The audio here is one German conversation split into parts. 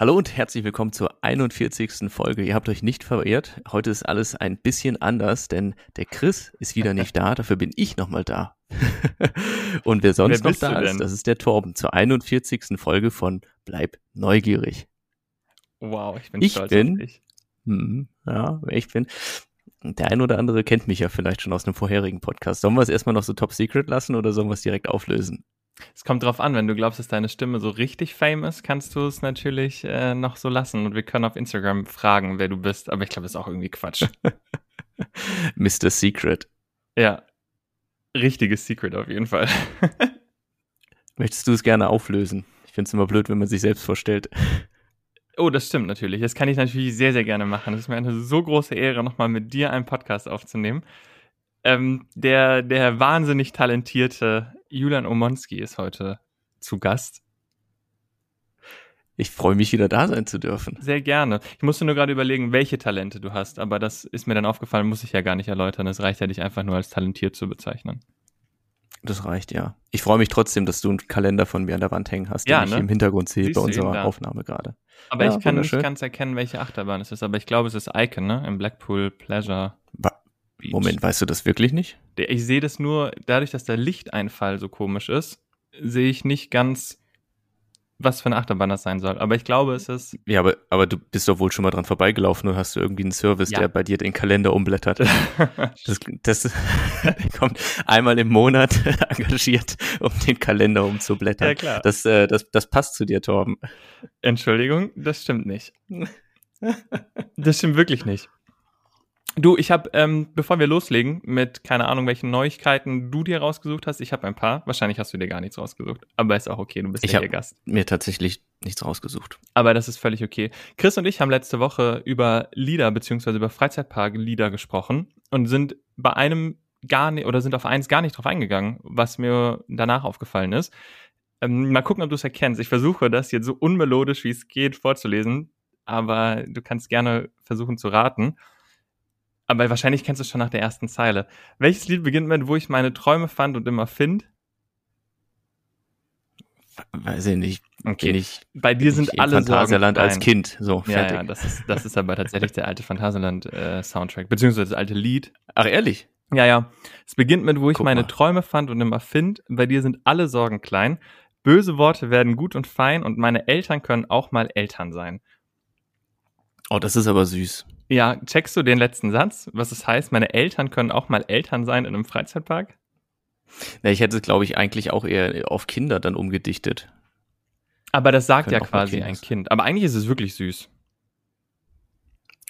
Hallo und herzlich willkommen zur 41. Folge. Ihr habt euch nicht verirrt. Heute ist alles ein bisschen anders, denn der Chris ist wieder nicht da. Dafür bin ich nochmal da. und wer sonst Wer noch da ist, das ist der Torben zur 41. Folge von Bleib neugierig. Wow, ich bin Ich stolz bin- auf dich. Hm, ja, wer ich bin. Der ein oder andere kennt mich ja vielleicht schon aus einem vorherigen Podcast. Sollen wir es erstmal noch so top secret lassen oder sollen wir es direkt auflösen? Es kommt drauf an, wenn du glaubst, dass deine Stimme so richtig fame ist, kannst du es natürlich äh, noch so lassen und wir können auf Instagram fragen, wer du bist, aber ich glaube, das ist auch irgendwie Quatsch. Mr. Secret. ja, richtiges Secret auf jeden Fall. Möchtest du es gerne auflösen? Ich finde es immer blöd, wenn man sich selbst vorstellt. oh, das stimmt natürlich. Das kann ich natürlich sehr, sehr gerne machen. Es ist mir eine so große Ehre, nochmal mit dir einen Podcast aufzunehmen. Ähm, der, der wahnsinnig talentierte Julian Omonski ist heute zu Gast. Ich freue mich, wieder da sein zu dürfen. Sehr gerne. Ich musste nur gerade überlegen, welche Talente du hast, aber das ist mir dann aufgefallen, muss ich ja gar nicht erläutern. Es reicht ja, dich einfach nur als talentiert zu bezeichnen. Das reicht, ja. Ich freue mich trotzdem, dass du einen Kalender von mir an der Wand hängen hast, Ja, den ich ne? im Hintergrund sehe Siehst bei unserer? Aufnahme gerade. Aber Ja, ich kann nicht ganz erkennen, welche Achterbahn es ist, aber ich glaube, es ist Icon, ne? Im Blackpool Pleasure. Moment, weißt du das wirklich nicht? Ich sehe das nur, dadurch, dass der Lichteinfall so komisch ist, sehe ich nicht ganz, was für eine Achterbahn das sein soll. Aber ich glaube, es ist. Ja, aber, aber du bist doch wohl schon mal dran vorbeigelaufen und hast du irgendwie einen Service, Ja. der bei dir den Kalender umblättert. Das, das kommt einmal im Monat engagiert, um den Kalender umzublättern. ja, klar. Das, äh, das, das passt zu dir, Torben. Entschuldigung, das stimmt nicht. Das stimmt wirklich nicht. Du, ich habe, ähm, bevor wir loslegen mit keine Ahnung, welchen Neuigkeiten du dir rausgesucht hast, ich habe ein paar. Wahrscheinlich hast du dir gar nichts rausgesucht, aber ist auch okay, du bist Ich ja hier Gast. Mir tatsächlich nichts rausgesucht. Aber das ist völlig okay. Chris und ich haben letzte Woche über Lieder beziehungsweise über Freizeitpark-Lieder gesprochen und sind bei einem gar nicht oder sind auf eins gar nicht drauf eingegangen, was mir danach aufgefallen ist. Ähm, mal gucken, ob du es erkennst. Ich versuche das jetzt so unmelodisch wie es geht vorzulesen, aber du kannst gerne versuchen zu raten. Aber wahrscheinlich kennst du es schon nach der ersten Zeile. Welches Lied beginnt mit, wo ich meine Träume fand und immer find? Weiß ich nicht. Kenn ich Bei dir sind alle Phantasialand Sorgen als. Kind. So, Ja, fertig. ja, das ist, das ist aber tatsächlich der alte Phantasialand-Soundtrack, beziehungsweise das alte Lied. Ach, ehrlich? Ja, ja. Es beginnt mit, wo ich Guck meine mal. Träume fand und immer find. Bei dir sind alle Sorgen klein. Böse Worte werden gut und fein und meine Eltern können auch mal Eltern sein. Oh, das ist aber süß. Ja, checkst du den letzten Satz, was es heißt, meine Eltern können auch mal Eltern sein in einem Freizeitpark? Na, ich hätte es, glaube ich, eigentlich auch eher auf Kinder dann umgedichtet. Aber das sagt ja quasi Kinder ein. Kind. Aber eigentlich ist es wirklich süß.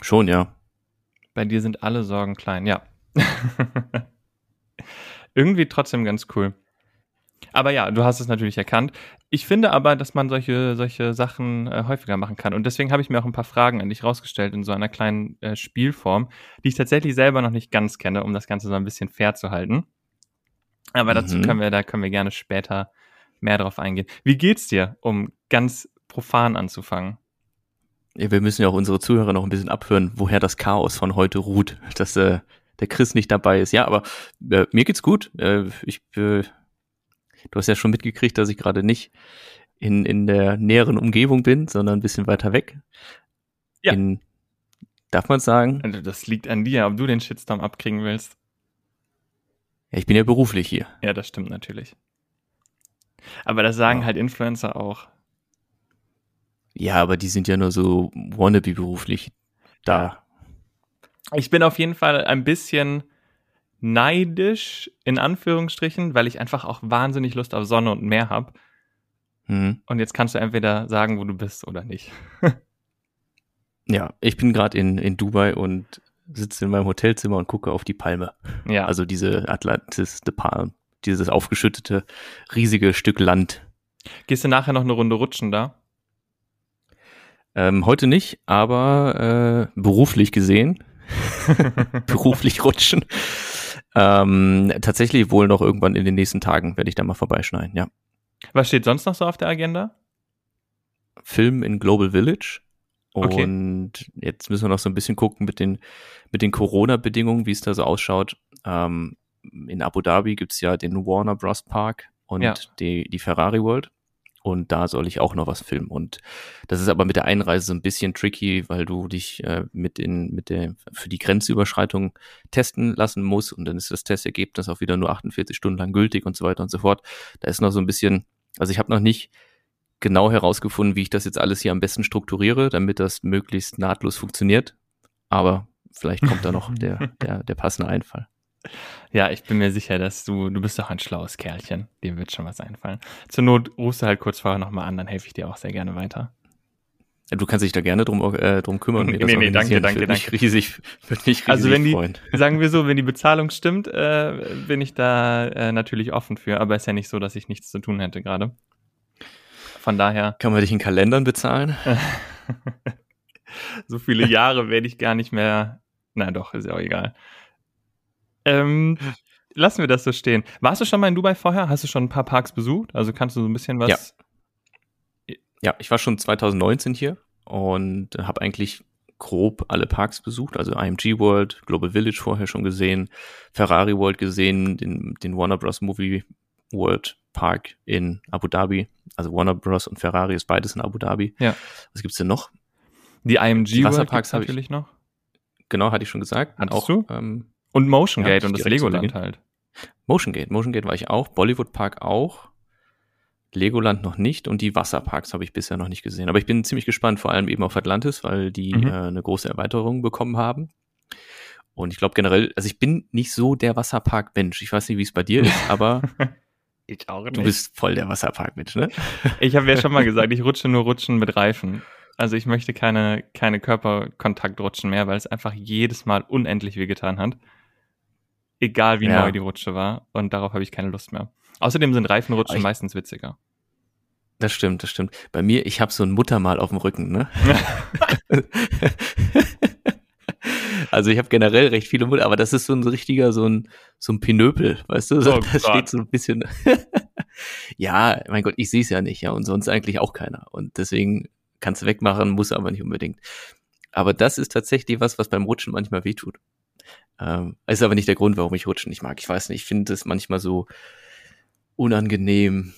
Schon, ja. Bei dir sind alle Sorgen klein, ja. Irgendwie trotzdem ganz cool. Aber ja, du hast es natürlich erkannt. Ich finde aber, dass man solche, solche Sachen äh, häufiger machen kann. Und deswegen habe ich mir auch ein paar Fragen an dich rausgestellt in so einer kleinen äh, Spielform, die ich tatsächlich selber noch nicht ganz kenne, um das Ganze so ein bisschen fair zu halten. Aber dazu Mhm. können wir, da können wir gerne später mehr drauf eingehen. Wie geht's dir, um ganz profan anzufangen? Ja, Wir müssen ja auch unsere Zuhörer noch ein bisschen abhören, woher das Chaos von heute ruht, dass äh, der Chris nicht dabei ist. Ja, aber äh, mir geht's gut. Äh, ich, äh, du hast ja schon mitgekriegt, dass ich gerade nicht in, in der näheren Umgebung bin, sondern ein bisschen weiter weg. Ja. In, darf man sagen? Also das liegt an dir, ob du den Shitstorm abkriegen willst. Ja, ich bin ja beruflich hier. Ja, das stimmt natürlich. Aber das sagen Ja. halt Influencer auch. Ja, aber die sind ja nur so wannabe beruflich da. Ich bin auf jeden Fall ein bisschen neidisch, in Anführungsstrichen, weil ich einfach auch wahnsinnig Lust auf Sonne und Meer habe. Hm. Und jetzt kannst du entweder sagen, wo du bist oder nicht. Ja, ich bin gerade in, in Dubai und sitze in meinem Hotelzimmer und gucke auf die Palme. Ja, Also diese Atlantis de Palm, dieses aufgeschüttete, riesige Stück Land. gehst du nachher noch eine Runde rutschen da? Ähm, heute nicht, aber äh, beruflich gesehen, beruflich rutschen. Ähm, tatsächlich wohl noch irgendwann in den nächsten Tagen werde ich da mal vorbeischneiden, ja. Was steht sonst noch so auf der Agenda? Film in Global Village. Okay. Und jetzt müssen wir noch so ein bisschen gucken mit den, mit den Corona-Bedingungen, wie es da so ausschaut. Ähm, in Abu Dhabi gibt's ja den Warner Bros. Park und Ja. die, die Ferrari World. Und da soll ich auch noch was filmen. Und das ist aber mit der Einreise so ein bisschen tricky, weil du dich äh, mit den, mit der, für die Grenzüberschreitung testen lassen musst und dann ist das Testergebnis auch wieder nur 48 Stunden lang gültig und so weiter und so fort. Da ist noch so ein bisschen, also ich habe noch nicht genau herausgefunden, wie ich das jetzt alles hier am besten strukturiere, damit das möglichst nahtlos funktioniert. Aber vielleicht kommt da noch der, der, der passende Einfall. Ja, ich bin mir sicher, dass du, du bist doch ein schlaues Kerlchen. Dem wird schon was einfallen. Zur Not rufst du halt kurz vorher nochmal an, dann helfe ich dir auch sehr gerne weiter. Du kannst dich da gerne drum, äh, drum kümmern. Nee, nee, nee danke, danke, danke. Mich riesig, würde mich riesig also wenn die, freuen. Sagen wir so, wenn die Bezahlung stimmt, äh, bin ich da äh, natürlich offen für. Aber ist ja nicht so, dass ich nichts zu tun hätte gerade. Von daher. Kann man dich in Kalendern bezahlen? so viele Jahre werde ich gar nicht mehr. Na doch, ist ja auch egal. Ähm, lassen wir das so stehen. Warst du schon mal in Dubai vorher? Hast du schon ein paar Parks besucht? Also kannst du so ein bisschen was. Ja, ja ich war schon 2019 hier und habe eigentlich grob alle Parks besucht, also IMG World, Global Village vorher schon gesehen, Ferrari World gesehen, den, den Warner Bros. Movie World Park in Abu Dhabi. Also Warner Bros. und Ferrari ist beides in Abu Dhabi. Ja. Was gibt's denn noch? Die IMG Wasserparks World natürlich ich, noch. Genau, hatte ich schon gesagt. Hattest auch, du? Ähm, und Motion Gate ja, und das Legoland halt. Motion Gate, Motion Gate war ich auch, Bollywood Park auch, Legoland noch nicht und die Wasserparks habe ich bisher noch nicht gesehen. Aber ich bin ziemlich gespannt, vor allem eben auf Atlantis, weil die mhm. äh, eine große Erweiterung bekommen haben. Und ich glaube generell, also ich bin nicht so der Wasserpark-Mensch. Ich weiß nicht, wie es bei dir ist, aber ich auch nicht. du bist voll der Wasserpark-Mensch, ne? Ich habe ja schon mal gesagt, ich rutsche nur Rutschen mit Reifen. Also ich möchte keine, keine Körperkontaktrutschen mehr, weil es einfach jedes Mal unendlich wehgetan hat. Egal wie ja. neu die Rutsche war. Und darauf habe ich keine Lust mehr. Außerdem sind Reifenrutschen ich, meistens witziger. Das stimmt, das stimmt. Bei mir, ich habe so ein Muttermal auf dem Rücken, ne? also ich habe generell recht viele Mutter, aber das ist so ein richtiger, so ein, so ein Pinöpel, weißt du? So, oh das Gott. steht so ein bisschen. ja, mein Gott, ich sehe es ja nicht, ja, und sonst eigentlich auch keiner. Und deswegen kannst du wegmachen, muss aber nicht unbedingt. Aber das ist tatsächlich was, was beim Rutschen manchmal wehtut. Ähm, ist aber nicht der Grund, warum ich Rutschen nicht mag. Ich weiß nicht, ich finde es manchmal so unangenehm,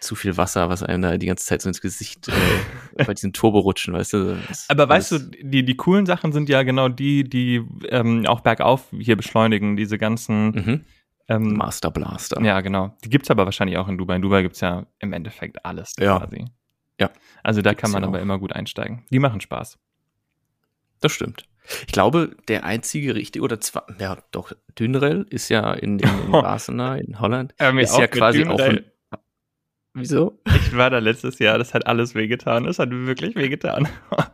zu viel Wasser, was einem da die ganze Zeit so ins Gesicht äh, bei diesen Turborutschen, weißt du. Aber weißt du, die, die coolen Sachen sind ja genau die, die ähm, auch bergauf hier beschleunigen, diese ganzen mhm. ähm, Master Blaster. Ja, genau. Die gibt's aber wahrscheinlich auch in Dubai. In Dubai gibt's ja im Endeffekt alles ja. quasi. Ja. Also da kann man aber auch. immer gut einsteigen. Die machen Spaß. Das stimmt. Ich glaube, der einzige richtige, oder zwar, ja doch, Dünrell ist ja in, in, in Barcelona, in Holland, ja, ist ja quasi auch ein, Wieso? Ich war da letztes Jahr, das hat alles wehgetan. Das hat wirklich wehgetan.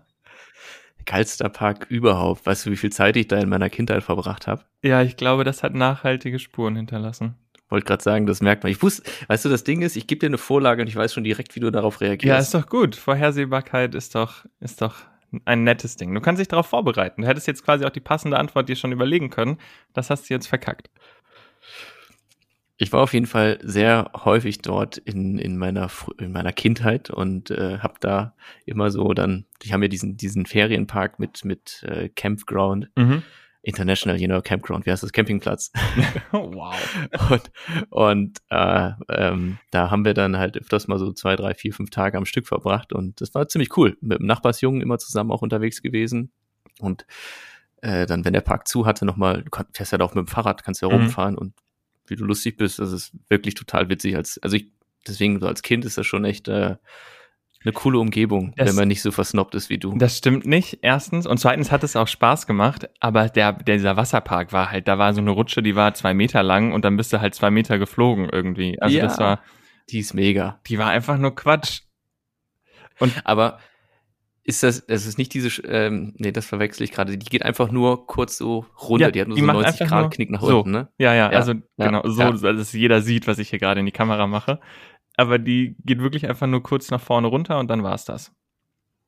Geilster Park überhaupt. Weißt du, wie viel Zeit ich da in meiner Kindheit verbracht habe? Ja, ich glaube, das hat nachhaltige Spuren hinterlassen. Wollte gerade sagen, das merkt man. Ich wusste, weißt du, das Ding ist, ich gebe dir eine Vorlage und ich weiß schon direkt, wie du darauf reagierst. Ja, ist doch gut. Vorhersehbarkeit ist doch, ist doch ein nettes Ding. Du kannst dich darauf vorbereiten. Du hättest jetzt quasi auch die passende Antwort dir schon überlegen können. Das hast du jetzt verkackt. Ich war auf jeden Fall sehr häufig dort in, in, meiner, in meiner Kindheit und äh, habe da immer so dann, die haben ja diesen, diesen Ferienpark mit, mit äh, Campground. Mhm. International, you know, Campground, wie heißt das? Campingplatz. wow. und und äh, ähm, da haben wir dann halt öfters mal so zwei, drei, vier, fünf Tage am Stück verbracht und das war ziemlich cool. Mit dem Nachbarsjungen immer zusammen auch unterwegs gewesen und äh, dann, wenn der Park zu hatte, nochmal, du fährst ja halt auch mit dem Fahrrad, kannst ja mhm. rumfahren und wie du lustig bist, das ist wirklich total witzig. Als, also ich, deswegen so als Kind ist das schon echt äh, eine coole Umgebung, das, wenn man nicht so versnobbt ist wie du. Das stimmt nicht, erstens. Und zweitens hat es auch Spaß gemacht, aber der, dieser Wasserpark war halt, da war so eine Rutsche, die war zwei Meter lang und dann bist du halt zwei Meter geflogen irgendwie. Also ja, das war. Die ist mega. Die war einfach nur Quatsch. Und aber ist das, es ist nicht diese, ähm, nee, das verwechsel ich gerade, die geht einfach nur kurz so runter, ja, die hat nur die so 90 Grad Knick nach so. unten, ne? Ja, ja, ja also ja, genau, so, dass jeder sieht, was ich hier gerade in die Kamera mache. Aber die geht wirklich einfach nur kurz nach vorne runter und dann war's das.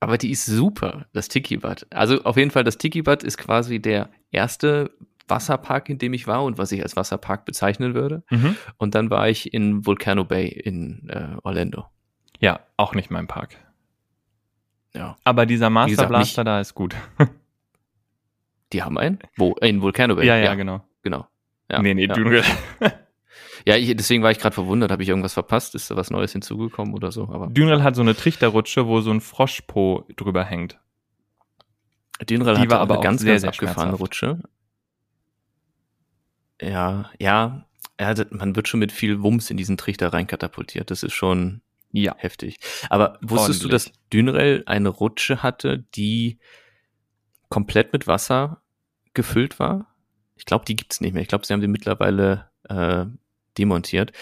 Aber die ist super, das Tiki-Bad. Also auf jeden Fall, das Tiki-Bad ist quasi der erste Wasserpark, in dem ich war und was ich als Wasserpark bezeichnen würde. Mhm. Und dann war ich in Volcano Bay in äh, Orlando. Ja, auch nicht mein Park. Ja. Aber dieser Master gesagt, Blaster da ist gut. Die haben einen? Wo? In Volcano Bay? Ja, ja, ja. genau. Genau. Ja, nee, nee, ja. du. Ja, ich, deswegen war ich gerade verwundert. Habe ich irgendwas verpasst? Ist da was Neues hinzugekommen oder so? Aber Dünrel hat so eine Trichterrutsche, wo so ein Froschpo drüber hängt. Dünrel auch aber eine ganz, sehr, ganz sehr abgefahrene. Rutsche. Ja, ja. Er hatte, man wird schon mit viel Wumms in diesen Trichter reinkatapultiert. Das ist schon Ja. heftig. Aber wusstest du, dass Ordentlich. Dünrel eine Rutsche hatte, die komplett mit Wasser gefüllt war? Ich glaube, die gibt's nicht mehr. Ich glaube, sie haben die mittlerweile äh, demontiert.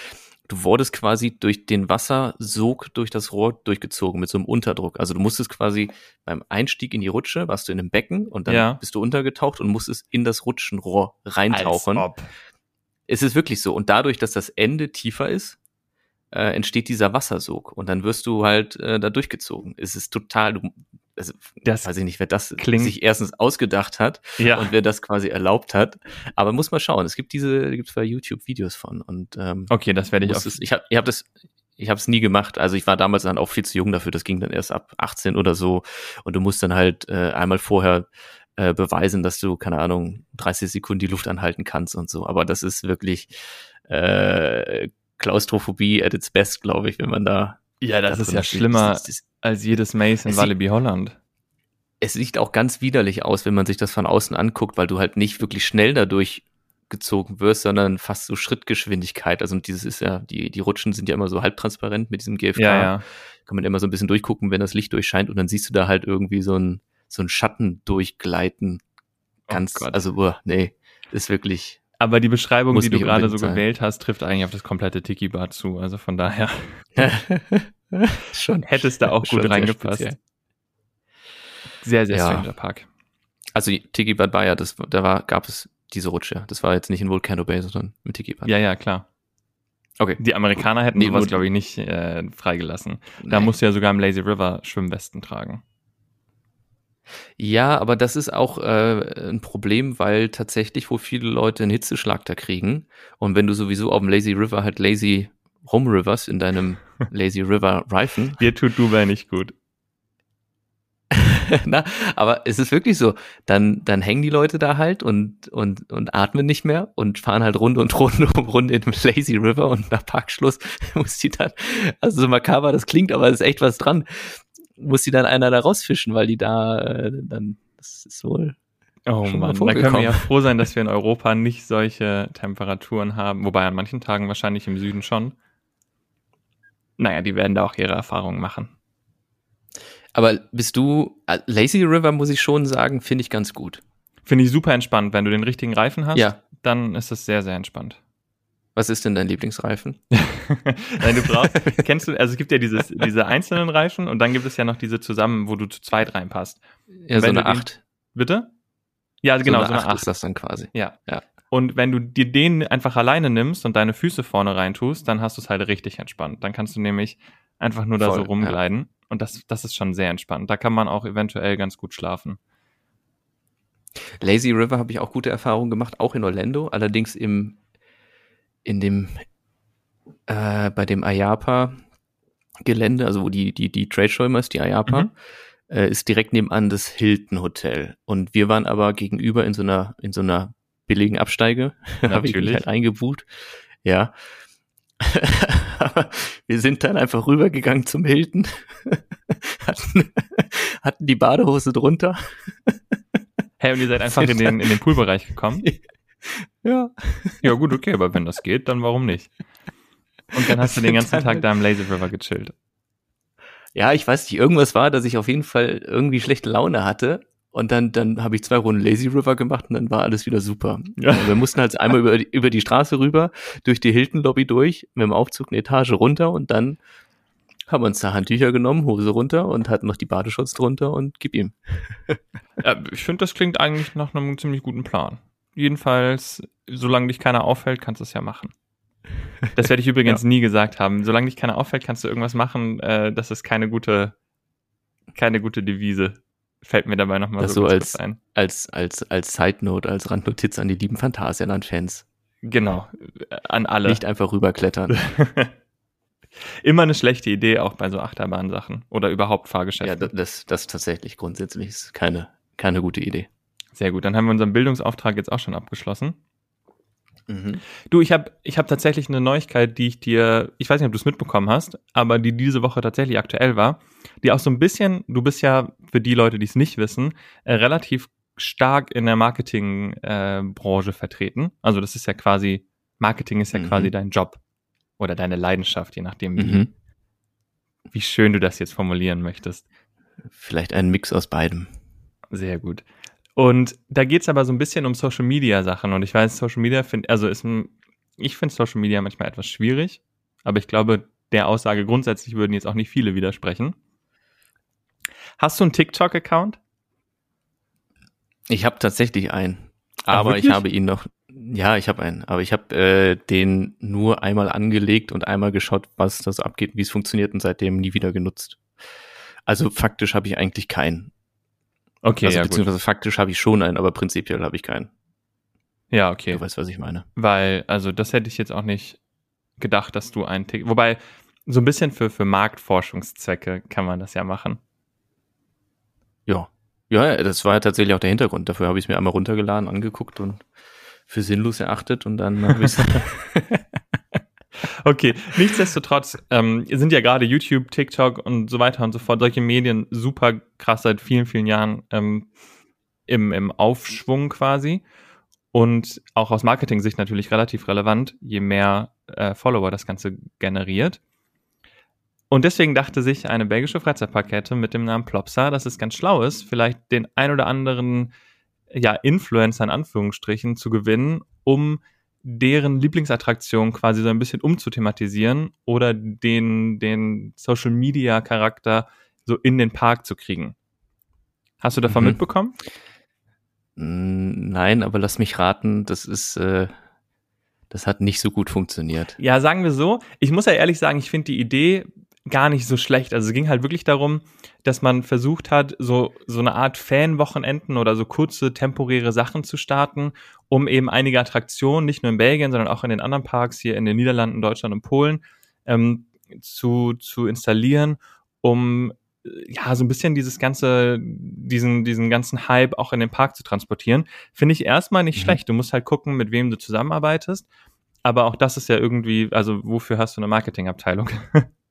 Du wurdest quasi durch den Wassersog durch das Rohr durchgezogen mit so einem Unterdruck. Also du musstest quasi beim Einstieg in die Rutsche, warst du in einem Becken und dann Ja. bist du untergetaucht und musstest in das Rutschenrohr reintauchen. Als ob. Es ist wirklich so. Und dadurch, dass das Ende tiefer ist, äh, entsteht dieser Wassersog. Und dann wirst du halt äh, da durchgezogen. Es ist total, du, also, Das weiß ich nicht, wer das klingt- sich erstens ausgedacht hat Ja. und wer das quasi erlaubt hat. Aber muss mal schauen. Es gibt diese, gibt es bei YouTube Videos von. Und ähm, Okay, das werde ich auf. es, ich habe ich hab das, ich habe es nie gemacht. Also ich war damals dann auch viel zu jung dafür. Das ging dann erst ab 18 oder so. Und du musst dann halt äh, einmal vorher äh, beweisen, dass du, keine Ahnung, 30 Sekunden die Luft anhalten kannst und so. Aber das ist wirklich äh, Klaustrophobie at its best, glaube ich, wenn man da. Ja, das da ist ja schlimmer Das ist- als jedes Mace in Walibi Holland. es sieht auch ganz widerlich aus, wenn man sich das von außen anguckt, weil du halt nicht wirklich schnell dadurch gezogen wirst, sondern fast so Schrittgeschwindigkeit. Also dieses ist ja, die, die Rutschen sind ja immer so halbtransparent mit diesem GFK. Ja, ja. Kann man immer so ein bisschen durchgucken, wenn das Licht durchscheint und dann siehst du da halt irgendwie so ein, so ein Schatten durchgleiten. Ganz, Oh also, uah, nee, ist wirklich, Aber die Beschreibung, die du gerade so sein. gewählt hast, trifft eigentlich auf das komplette Tiki-Bar zu. Also von daher schon. hättest du auch gut reingepasst. speziell. Sehr, sehr Ja. Stranger Park. Also Tiki Bad ja, das, da war, gab es diese Rutsche. Das war jetzt nicht in Volcano Bay, sondern mit Tiki Bad. Ja, ja, klar. Okay. Die Amerikaner hätten Nee, sowas, glaube ich, nicht äh, freigelassen. Da Nee. musst du ja sogar im Lazy River Schwimmwesten tragen. Ja, aber das ist auch äh, ein Problem, weil tatsächlich wohl viele Leute einen Hitzeschlag da kriegen. Und wenn du sowieso auf dem Lazy River halt Lazy Home Rivers in deinem Lazy River Reifen, Dir tut Dubai nicht gut. na, aber es ist wirklich so, dann, dann hängen die Leute da halt und, und, und atmen nicht mehr und fahren halt Runde und Runde um Runde in dem Lazy River und nach Parkschluss muss die dann, also so makaber das klingt, aber es ist echt was dran, muss die dann einer da rausfischen, weil die da äh, dann, das ist wohl Oh Schon mal Mann, da können wir ja froh sein, dass wir in Europa nicht solche Temperaturen haben. Wobei an manchen Tagen wahrscheinlich im Süden schon. Naja, die werden da auch ihre Erfahrungen machen. Aber bist du, äh, Lazy River muss ich schon sagen, finde ich ganz gut. Finde ich super entspannt. Wenn du den richtigen Reifen hast, Ja. dann ist es sehr, sehr entspannt. Was ist denn dein Lieblingsreifen? Nein, du brauchst, kennst du, also es gibt ja dieses, diese einzelnen Reifen und dann gibt es ja noch diese zusammen, wo du zu zweit reinpasst. Ja, so eine du den- 8. Bitte? Ja, genau, so eine 8 Acht. ist das dann quasi. Ja. Ja. Und wenn du dir den einfach alleine nimmst und deine Füße vorne reintust, dann hast du es halt richtig entspannt. Dann kannst du nämlich einfach nur da Voll, so rumgleiten. Und das, das ist schon sehr entspannt. Da kann man auch eventuell ganz gut schlafen. Lazy River habe ich auch gute Erfahrungen gemacht, auch in Orlando, allerdings im, in dem, äh, bei dem Ayapa Gelände, also wo die, die, die Trade Show immer ist, die Ayapa, Mhm. äh, ist direkt nebenan das Hilton Hotel. Und wir waren aber gegenüber in so einer, in so einer billigen Absteige. Hab ich mich halt eingebucht. Ja. Wir sind dann einfach rübergegangen zum Hilton, hatten, hatten die Badehose drunter. Hey, und ihr seid einfach in den, in den Poolbereich gekommen? Ja. Ja, gut, okay, aber wenn das geht, dann warum nicht? Und dann hast du den ganzen Tag da im Lazy River gechillt. Ja, ich weiß nicht, irgendwas war, dass ich auf jeden Fall irgendwie schlechte Laune hatte. Und dann, dann habe ich zwei Runden Lazy River gemacht und dann war alles wieder super. Ja. Wir mussten halt einmal über die, über die Straße rüber, durch die Hilton Lobby durch, mit dem Aufzug eine Etage runter und dann haben wir uns da Handtücher genommen, Hose runter und hatten noch die Badeschutz drunter und gib ihm. Ja, ich finde, das klingt eigentlich nach einem ziemlich guten Plan. Jedenfalls, solange dich keiner auffällt, kannst du es ja machen. Das werde ich übrigens nie gesagt haben. Solange dich keiner auffällt, kannst du irgendwas machen. Äh, das ist keine gute, keine gute Devise. Fällt mir dabei nochmal so, so als- ein. Als, als, als Side Note, als Randnotiz an die lieben Phantasialand-Fans. Genau, an alle. Nicht einfach rüberklettern. Immer eine schlechte Idee, auch bei so Achterbahnsachen oder überhaupt ja, Fahrgeschäften. das, das tatsächlich grundsätzlich ist keine, keine gute Idee. Sehr gut, dann haben wir unseren Bildungsauftrag jetzt auch schon abgeschlossen. Mhm. Du, ich habe ich hab tatsächlich eine Neuigkeit, die ich dir, ich weiß nicht, ob du es mitbekommen hast, aber die diese Woche tatsächlich aktuell war, die auch so ein bisschen, du bist ja für die Leute, die es nicht wissen, äh, relativ stark in der Marketingbranche äh, vertreten. Also das ist ja quasi, Marketing ist ja mhm. quasi dein Job oder deine Leidenschaft, je nachdem, wie, mhm. wie schön du das jetzt formulieren möchtest. Vielleicht ein Mix aus beidem. Sehr gut. Und da geht's aber so ein bisschen um Social Media Sachen. Und ich weiß, Social Media finde, also ist ein, ich finde Social Media manchmal etwas schwierig, aber ich glaube, der Aussage grundsätzlich würden jetzt auch nicht viele widersprechen. Hast du einen TikTok-Account? Ich habe tatsächlich einen. Aber ich habe ihn noch. Ja, ich habe einen. Aber ich habe äh, den nur einmal angelegt und einmal geschaut, was das abgeht, wie es funktioniert und seitdem nie wieder genutzt. Also faktisch habe ich eigentlich keinen. Okay, also, ja, beziehungsweise gut. faktisch habe ich schon einen, aber prinzipiell habe ich keinen. Ja, okay. Du weißt, was ich meine. Weil, also das hätte ich jetzt auch nicht gedacht, dass du einen Tick. Wobei, so ein bisschen für, für Marktforschungszwecke kann man das ja machen. Ja. Ja, das war ja tatsächlich auch der Hintergrund. Dafür habe ich es mir einmal runtergeladen, angeguckt und für sinnlos erachtet und dann habe ich Okay, nichtsdestotrotz ähm, sind ja gerade YouTube, TikTok und so weiter und so fort, solche Medien super krass seit vielen, vielen Jahren ähm, im, im Aufschwung quasi. Und auch aus Marketing-Sicht natürlich relativ relevant, je mehr äh, Follower das Ganze generiert. Und deswegen dachte sich eine belgische Freizeitparkette mit dem Namen Plopsa, dass es ganz schlau ist, vielleicht den ein oder anderen ja, Influencer in Anführungsstrichen zu gewinnen, um deren Lieblingsattraktion quasi so ein bisschen umzuthematisieren oder den, den Social Media Charakter so in den Park zu kriegen. Hast du davon mhm. mitbekommen? Nein, aber lass mich raten, das ist, äh, das hat nicht so gut funktioniert. Ja, sagen wir so. Ich muss ja ehrlich sagen, ich finde die Idee gar nicht so schlecht. Also es ging halt wirklich darum, dass man versucht hat, so, so eine Art Fanwochenenden oder so kurze temporäre Sachen zu starten, um eben einige Attraktionen, nicht nur in Belgien, sondern auch in den anderen Parks hier in den Niederlanden, Deutschland und Polen, ähm, zu, zu installieren, um ja, so ein bisschen dieses ganze, diesen, diesen ganzen Hype auch in den Park zu transportieren, finde ich erstmal nicht mhm. schlecht. Du musst halt gucken, mit wem du zusammenarbeitest. Aber auch das ist ja irgendwie, also wofür hast du eine Marketingabteilung?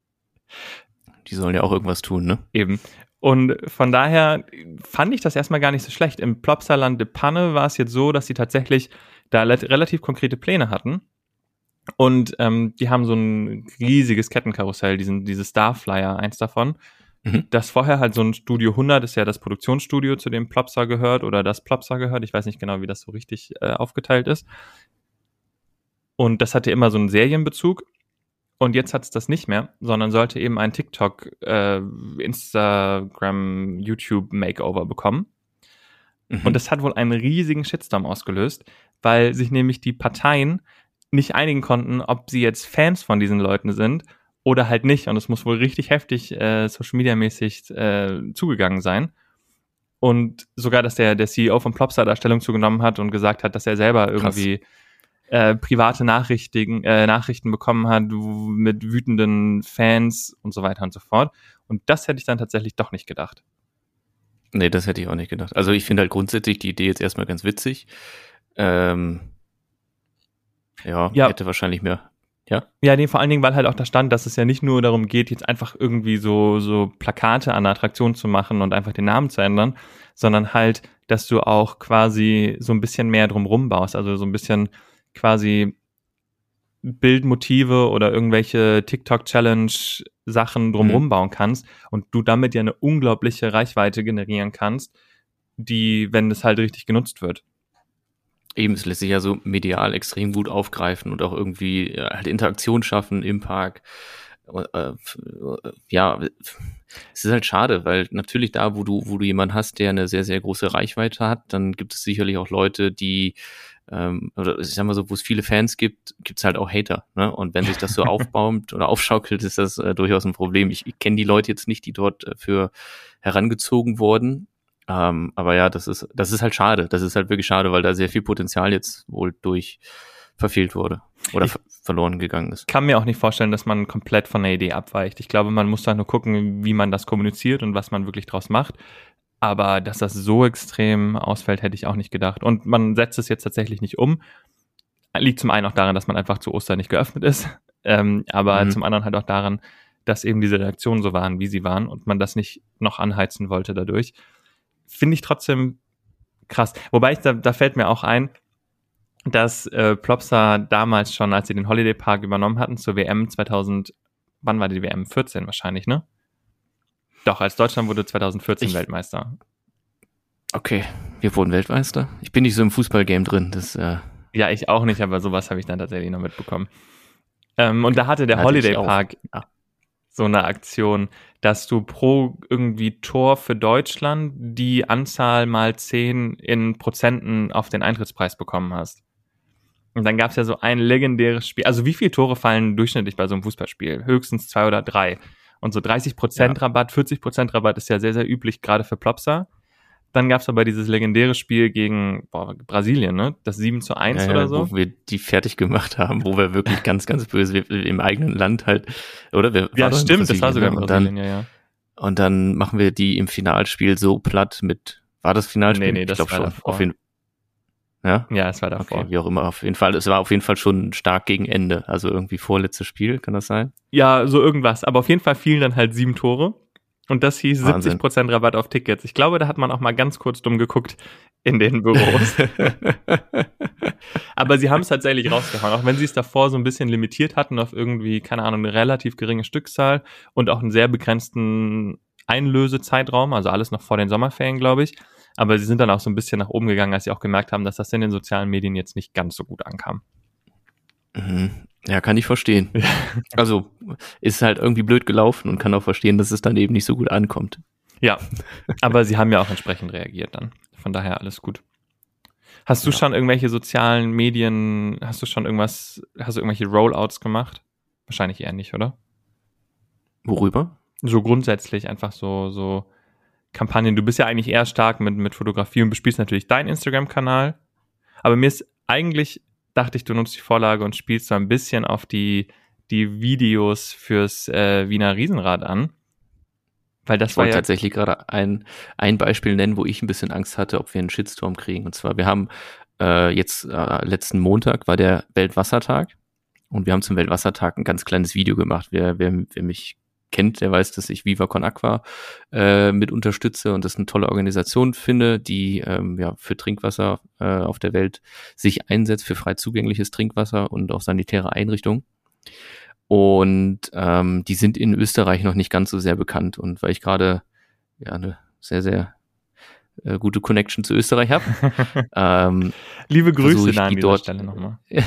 Die sollen ja auch irgendwas tun, ne? Eben. Und von daher fand ich das erstmal gar nicht so schlecht. Im Plopsaland de Panne war es jetzt so, dass sie tatsächlich da relativ konkrete Pläne hatten. Und ähm, die haben so ein riesiges Kettenkarussell, diesen, dieses Starflyer, eins davon. Mhm. Das vorher halt so ein Studio 100 ist ja das Produktionsstudio, zu dem Plopsa gehört oder das Plopsa gehört. Ich weiß nicht genau, wie das so richtig äh, aufgeteilt ist. Und das hatte immer so einen Serienbezug. Und jetzt hat es das nicht mehr, sondern sollte eben ein TikTok, äh, Instagram, YouTube Makeover bekommen. Mhm. Und das hat wohl einen riesigen Shitstorm ausgelöst, weil sich nämlich die Parteien nicht einigen konnten, ob sie jetzt Fans von diesen Leuten sind oder halt nicht. Und es muss wohl richtig heftig äh, Social Media mäßig äh, zugegangen sein. Und sogar, dass der, der CEO von Plopsa da Stellung zugenommen hat und gesagt hat, dass er selber irgendwie Krass äh, private Nachrichten, äh, Nachrichten bekommen hat mit wütenden Fans und so weiter und so fort. Und das hätte ich dann tatsächlich doch nicht gedacht. Nee, das hätte ich auch nicht gedacht. Also ich finde halt grundsätzlich die Idee jetzt erstmal ganz witzig. Ähm, ja, ja, hätte wahrscheinlich mehr. Ja? Ja, nee, vor allen Dingen, weil halt auch da stand, dass es ja nicht nur darum geht, jetzt einfach irgendwie so, so Plakate an der Attraktion zu machen und einfach den Namen zu ändern, sondern halt, dass du auch quasi so ein bisschen mehr drumrum baust. Also so ein bisschen quasi Bildmotive oder irgendwelche TikTok-Challenge-Sachen drumherum mhm. bauen kannst und du damit ja eine unglaubliche Reichweite generieren kannst, die, wenn es halt richtig genutzt wird. Eben, es lässt sich ja so medial extrem gut aufgreifen und auch irgendwie halt Interaktion schaffen im Park. Äh, ja, es ist halt schade, weil natürlich da, wo du, wo du jemanden hast, der eine sehr, sehr große Reichweite hat, dann gibt es sicherlich auch Leute, die ähm, oder ich sag mal so, wo es viele Fans gibt, gibt es halt auch Hater. Ne? Und wenn sich das so aufbaut oder aufschaukelt, ist das äh, durchaus ein Problem. Ich, ich kenne die Leute jetzt nicht, die dort äh, für herangezogen wurden. Ähm, aber ja, das ist, das ist halt schade. Das ist halt wirklich schade, weil da sehr viel Potenzial jetzt wohl durch verfehlt wurde oder ich verloren gegangen ist. kann mir auch nicht vorstellen, dass man komplett von der Idee abweicht. Ich glaube, man muss da nur gucken, wie man das kommuniziert und was man wirklich draus macht. Aber dass das so extrem ausfällt, hätte ich auch nicht gedacht. Und man setzt es jetzt tatsächlich nicht um. liegt zum einen auch daran, dass man einfach zu Ostern nicht geöffnet ist, ähm, aber mhm. zum anderen halt auch daran, dass eben diese Reaktionen so waren, wie sie waren und man das nicht noch anheizen wollte dadurch. Finde ich trotzdem krass. Wobei ich, da, da fällt mir auch ein, dass äh, Plopsa damals schon, als sie den Holiday Park übernommen hatten, zur WM 2000, wann war die WM? 14 wahrscheinlich, ne? Doch, als Deutschland wurde 2014 ich, Weltmeister. Okay, wir wurden Weltmeister. Ich bin nicht so im Fußballgame drin. Das, äh ja, ich auch nicht, aber sowas habe ich dann tatsächlich noch mitbekommen. Ähm, und da hatte der hatte Holiday Park ja. so eine Aktion, dass du pro irgendwie Tor für Deutschland die Anzahl mal 10 in Prozenten auf den Eintrittspreis bekommen hast. Und dann gab es ja so ein legendäres Spiel. Also wie viele Tore fallen durchschnittlich bei so einem Fußballspiel? Höchstens zwei oder drei. Und so 30% ja. Rabatt, 40% Rabatt ist ja sehr, sehr üblich, gerade für Plopsa. Dann gab es aber dieses legendäre Spiel gegen boah, Brasilien, ne? Das 7 zu 1 ja, oder so. Wo wir die fertig gemacht haben, wo wir wirklich ganz, ganz böse im eigenen Land halt, oder? Wir, ja, stimmt, das war sogar in Brasilien, dann, ja, ja. Und dann machen wir die im Finalspiel so platt mit, war das Finalspiel? Nee, nee, das ich war schon. Auf jeden, ja? Ja, es war davor. Okay, wie auch immer, auf jeden Fall. Es war auf jeden Fall schon stark gegen Ende. Also irgendwie vorletztes Spiel, kann das sein? Ja, so irgendwas. Aber auf jeden Fall fielen dann halt sieben Tore. Und das hieß Wahnsinn. 70% Rabatt auf Tickets. Ich glaube, da hat man auch mal ganz kurz dumm geguckt in den Büros. Aber sie haben es tatsächlich rausgehauen, auch wenn sie es davor so ein bisschen limitiert hatten auf irgendwie, keine Ahnung, eine relativ geringe Stückzahl und auch einen sehr begrenzten Einlösezeitraum, also alles noch vor den Sommerferien, glaube ich. Aber sie sind dann auch so ein bisschen nach oben gegangen, als sie auch gemerkt haben, dass das in den sozialen Medien jetzt nicht ganz so gut ankam. Mhm. Ja, kann ich verstehen. Also ist halt irgendwie blöd gelaufen und kann auch verstehen, dass es dann eben nicht so gut ankommt. Ja, aber sie haben ja auch entsprechend reagiert dann. Von daher alles gut. Hast du ja. schon irgendwelche sozialen Medien, hast du schon irgendwas, hast du irgendwelche Rollouts gemacht? Wahrscheinlich eher nicht, oder? Worüber? So grundsätzlich einfach so, so Kampagnen. Du bist ja eigentlich eher stark mit, mit Fotografie und bespielst natürlich deinen Instagram-Kanal. Aber mir ist eigentlich, dachte ich, du nutzt die Vorlage und spielst so ein bisschen auf die, die Videos fürs äh, Wiener Riesenrad an. Weil das ich war ja tatsächlich gerade ein, ein Beispiel nennen, wo ich ein bisschen Angst hatte, ob wir einen Shitstorm kriegen. Und zwar, wir haben äh, jetzt äh, letzten Montag war der Weltwassertag und wir haben zum Weltwassertag ein ganz kleines Video gemacht. Wer, wer, wer mich kennt, der weiß, dass ich Viva Con Aqua äh, mit unterstütze und das eine tolle Organisation finde, die ähm, ja für Trinkwasser äh, auf der Welt sich einsetzt, für frei zugängliches Trinkwasser und auch sanitäre Einrichtungen. Und ähm, die sind in Österreich noch nicht ganz so sehr bekannt. Und weil ich gerade ja eine sehr, sehr äh, gute Connection zu Österreich habe. ähm, Liebe Grüße da an die dort, Stelle nochmal.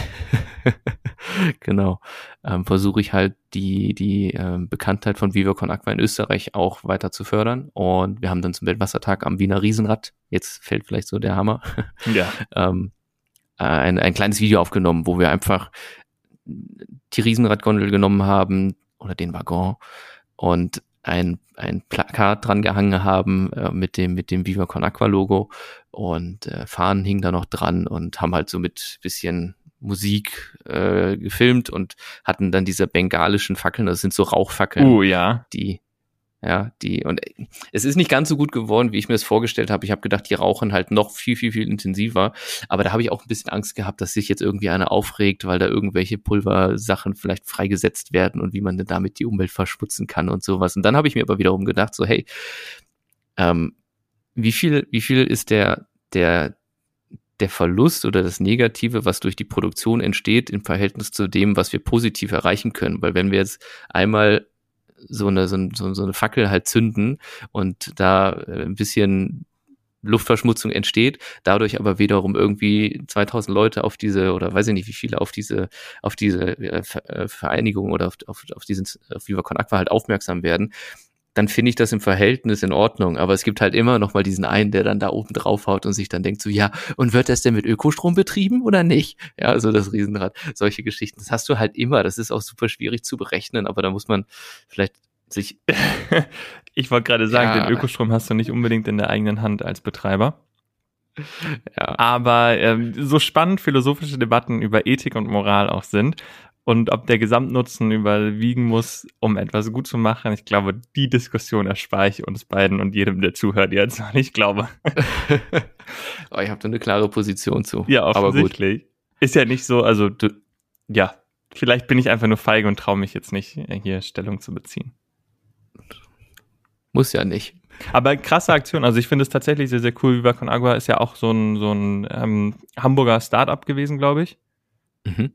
genau. Ähm, versuche ich halt die, die ähm, Bekanntheit von Viva Con Aqua in Österreich auch weiter zu fördern. Und wir haben dann zum Weltwassertag am Wiener Riesenrad, jetzt fällt vielleicht so der Hammer, ja. ähm, ein, ein kleines Video aufgenommen, wo wir einfach die Riesenradgondel genommen haben oder den Waggon und ein, ein Plakat dran gehangen haben äh, mit dem mit dem Viva Con Aqua Logo und äh, Fahnen hingen da noch dran und haben halt so mit bisschen Musik äh, gefilmt und hatten dann diese bengalischen Fackeln, das sind so Rauchfackeln, uh, ja. die ja, die und es ist nicht ganz so gut geworden, wie ich mir es vorgestellt habe. Ich habe gedacht, die rauchen halt noch viel viel viel intensiver, aber da habe ich auch ein bisschen Angst gehabt, dass sich jetzt irgendwie einer aufregt, weil da irgendwelche Pulversachen vielleicht freigesetzt werden und wie man denn damit die Umwelt verschmutzen kann und sowas. Und dann habe ich mir aber wiederum gedacht, so hey, ähm, wie viel wie viel ist der der der Verlust oder das Negative, was durch die Produktion entsteht, im Verhältnis zu dem, was wir positiv erreichen können. Weil wenn wir jetzt einmal so eine, so, so eine Fackel halt zünden und da äh, ein bisschen Luftverschmutzung entsteht, dadurch aber wiederum irgendwie 2000 Leute auf diese oder weiß ich nicht wie viele auf diese auf diese äh, äh, Vereinigung oder auf, auf, auf diesen auf Viva Con Aqua halt aufmerksam werden, dann finde ich das im Verhältnis in Ordnung. Aber es gibt halt immer noch mal diesen einen, der dann da oben drauf haut und sich dann denkt so, ja, und wird das denn mit Ökostrom betrieben oder nicht? Ja, also das Riesenrad, solche Geschichten. Das hast du halt immer. Das ist auch super schwierig zu berechnen, aber da muss man vielleicht sich. ich wollte gerade sagen, ja. den Ökostrom hast du nicht unbedingt in der eigenen Hand als Betreiber. Ja. Aber ähm, so spannend philosophische Debatten über Ethik und Moral auch sind, und ob der Gesamtnutzen überwiegen muss, um etwas gut zu machen. Ich glaube, die Diskussion erspare ich uns beiden und jedem, der zuhört jetzt. Ich glaube. oh, ich habe da eine klare Position zu. Ja, offensichtlich. ist ja nicht so, also du, ja, vielleicht bin ich einfach nur feige und traue mich jetzt nicht, hier Stellung zu beziehen. Muss ja nicht. Aber krasse Aktion. Also ich finde es tatsächlich sehr, sehr cool. Viva Con Agua ist ja auch so ein, so ein ähm, Hamburger Startup gewesen, glaube ich. Mhm.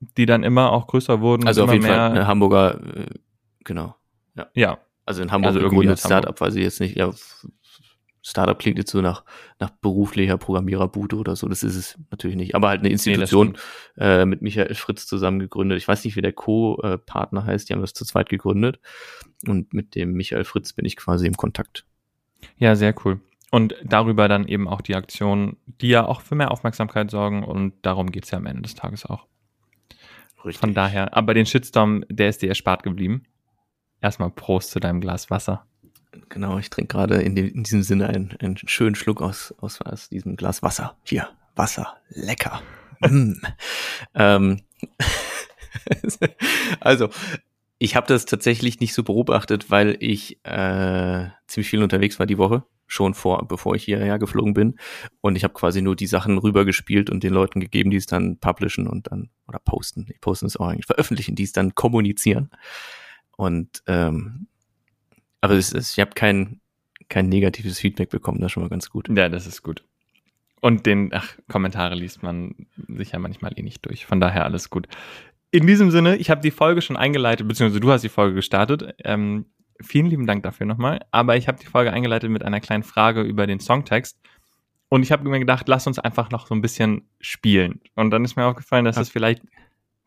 Die dann immer auch größer wurden. Also auf jeden mehr. Fall eine Hamburger, äh, genau. Ja. ja. Also in Hamburg also gegründet Startup, weil sie jetzt nicht, ja, Startup klingt jetzt so nach, nach beruflicher Programmiererbude oder so. Das ist es natürlich nicht. Aber halt eine Institution nee, äh, mit Michael Fritz zusammen gegründet. Ich weiß nicht, wie der Co-Partner heißt. Die haben das zu zweit gegründet. Und mit dem Michael Fritz bin ich quasi im Kontakt. Ja, sehr cool. Und darüber dann eben auch die Aktionen, die ja auch für mehr Aufmerksamkeit sorgen. Und darum geht's ja am Ende des Tages auch. Richtig. Von daher, aber den Shitstorm, der ist dir erspart geblieben. Erstmal Prost zu deinem Glas Wasser. Genau, ich trinke gerade in, in, diesem Sinne einen, einen schönen Schluck aus, aus, aus diesem Glas Wasser. Hier, Wasser, lecker. mm. ähm, also, ich habe das tatsächlich nicht so beobachtet, weil ich äh, ziemlich viel unterwegs war die Woche, schon vor, bevor ich hierher geflogen bin. Und ich habe quasi nur die Sachen rübergespielt und den Leuten gegeben, die es dann publishen und dann, oder posten, die posten es auch eigentlich, veröffentlichen, die es dann kommunizieren. Und ähm, aber es ist, ich habe kein, kein negatives Feedback bekommen, das ist schon mal ganz gut. Ja, das ist gut. Und den, ach, Kommentare liest man sicher manchmal eh nicht durch. Von daher alles gut. In diesem Sinne, ich habe die Folge schon eingeleitet, beziehungsweise du hast die Folge gestartet. Ähm, vielen lieben Dank dafür nochmal. Aber ich habe die Folge eingeleitet mit einer kleinen Frage über den Songtext. Und ich habe mir gedacht, lass uns einfach noch so ein bisschen spielen. Und dann ist mir aufgefallen, dass das vielleicht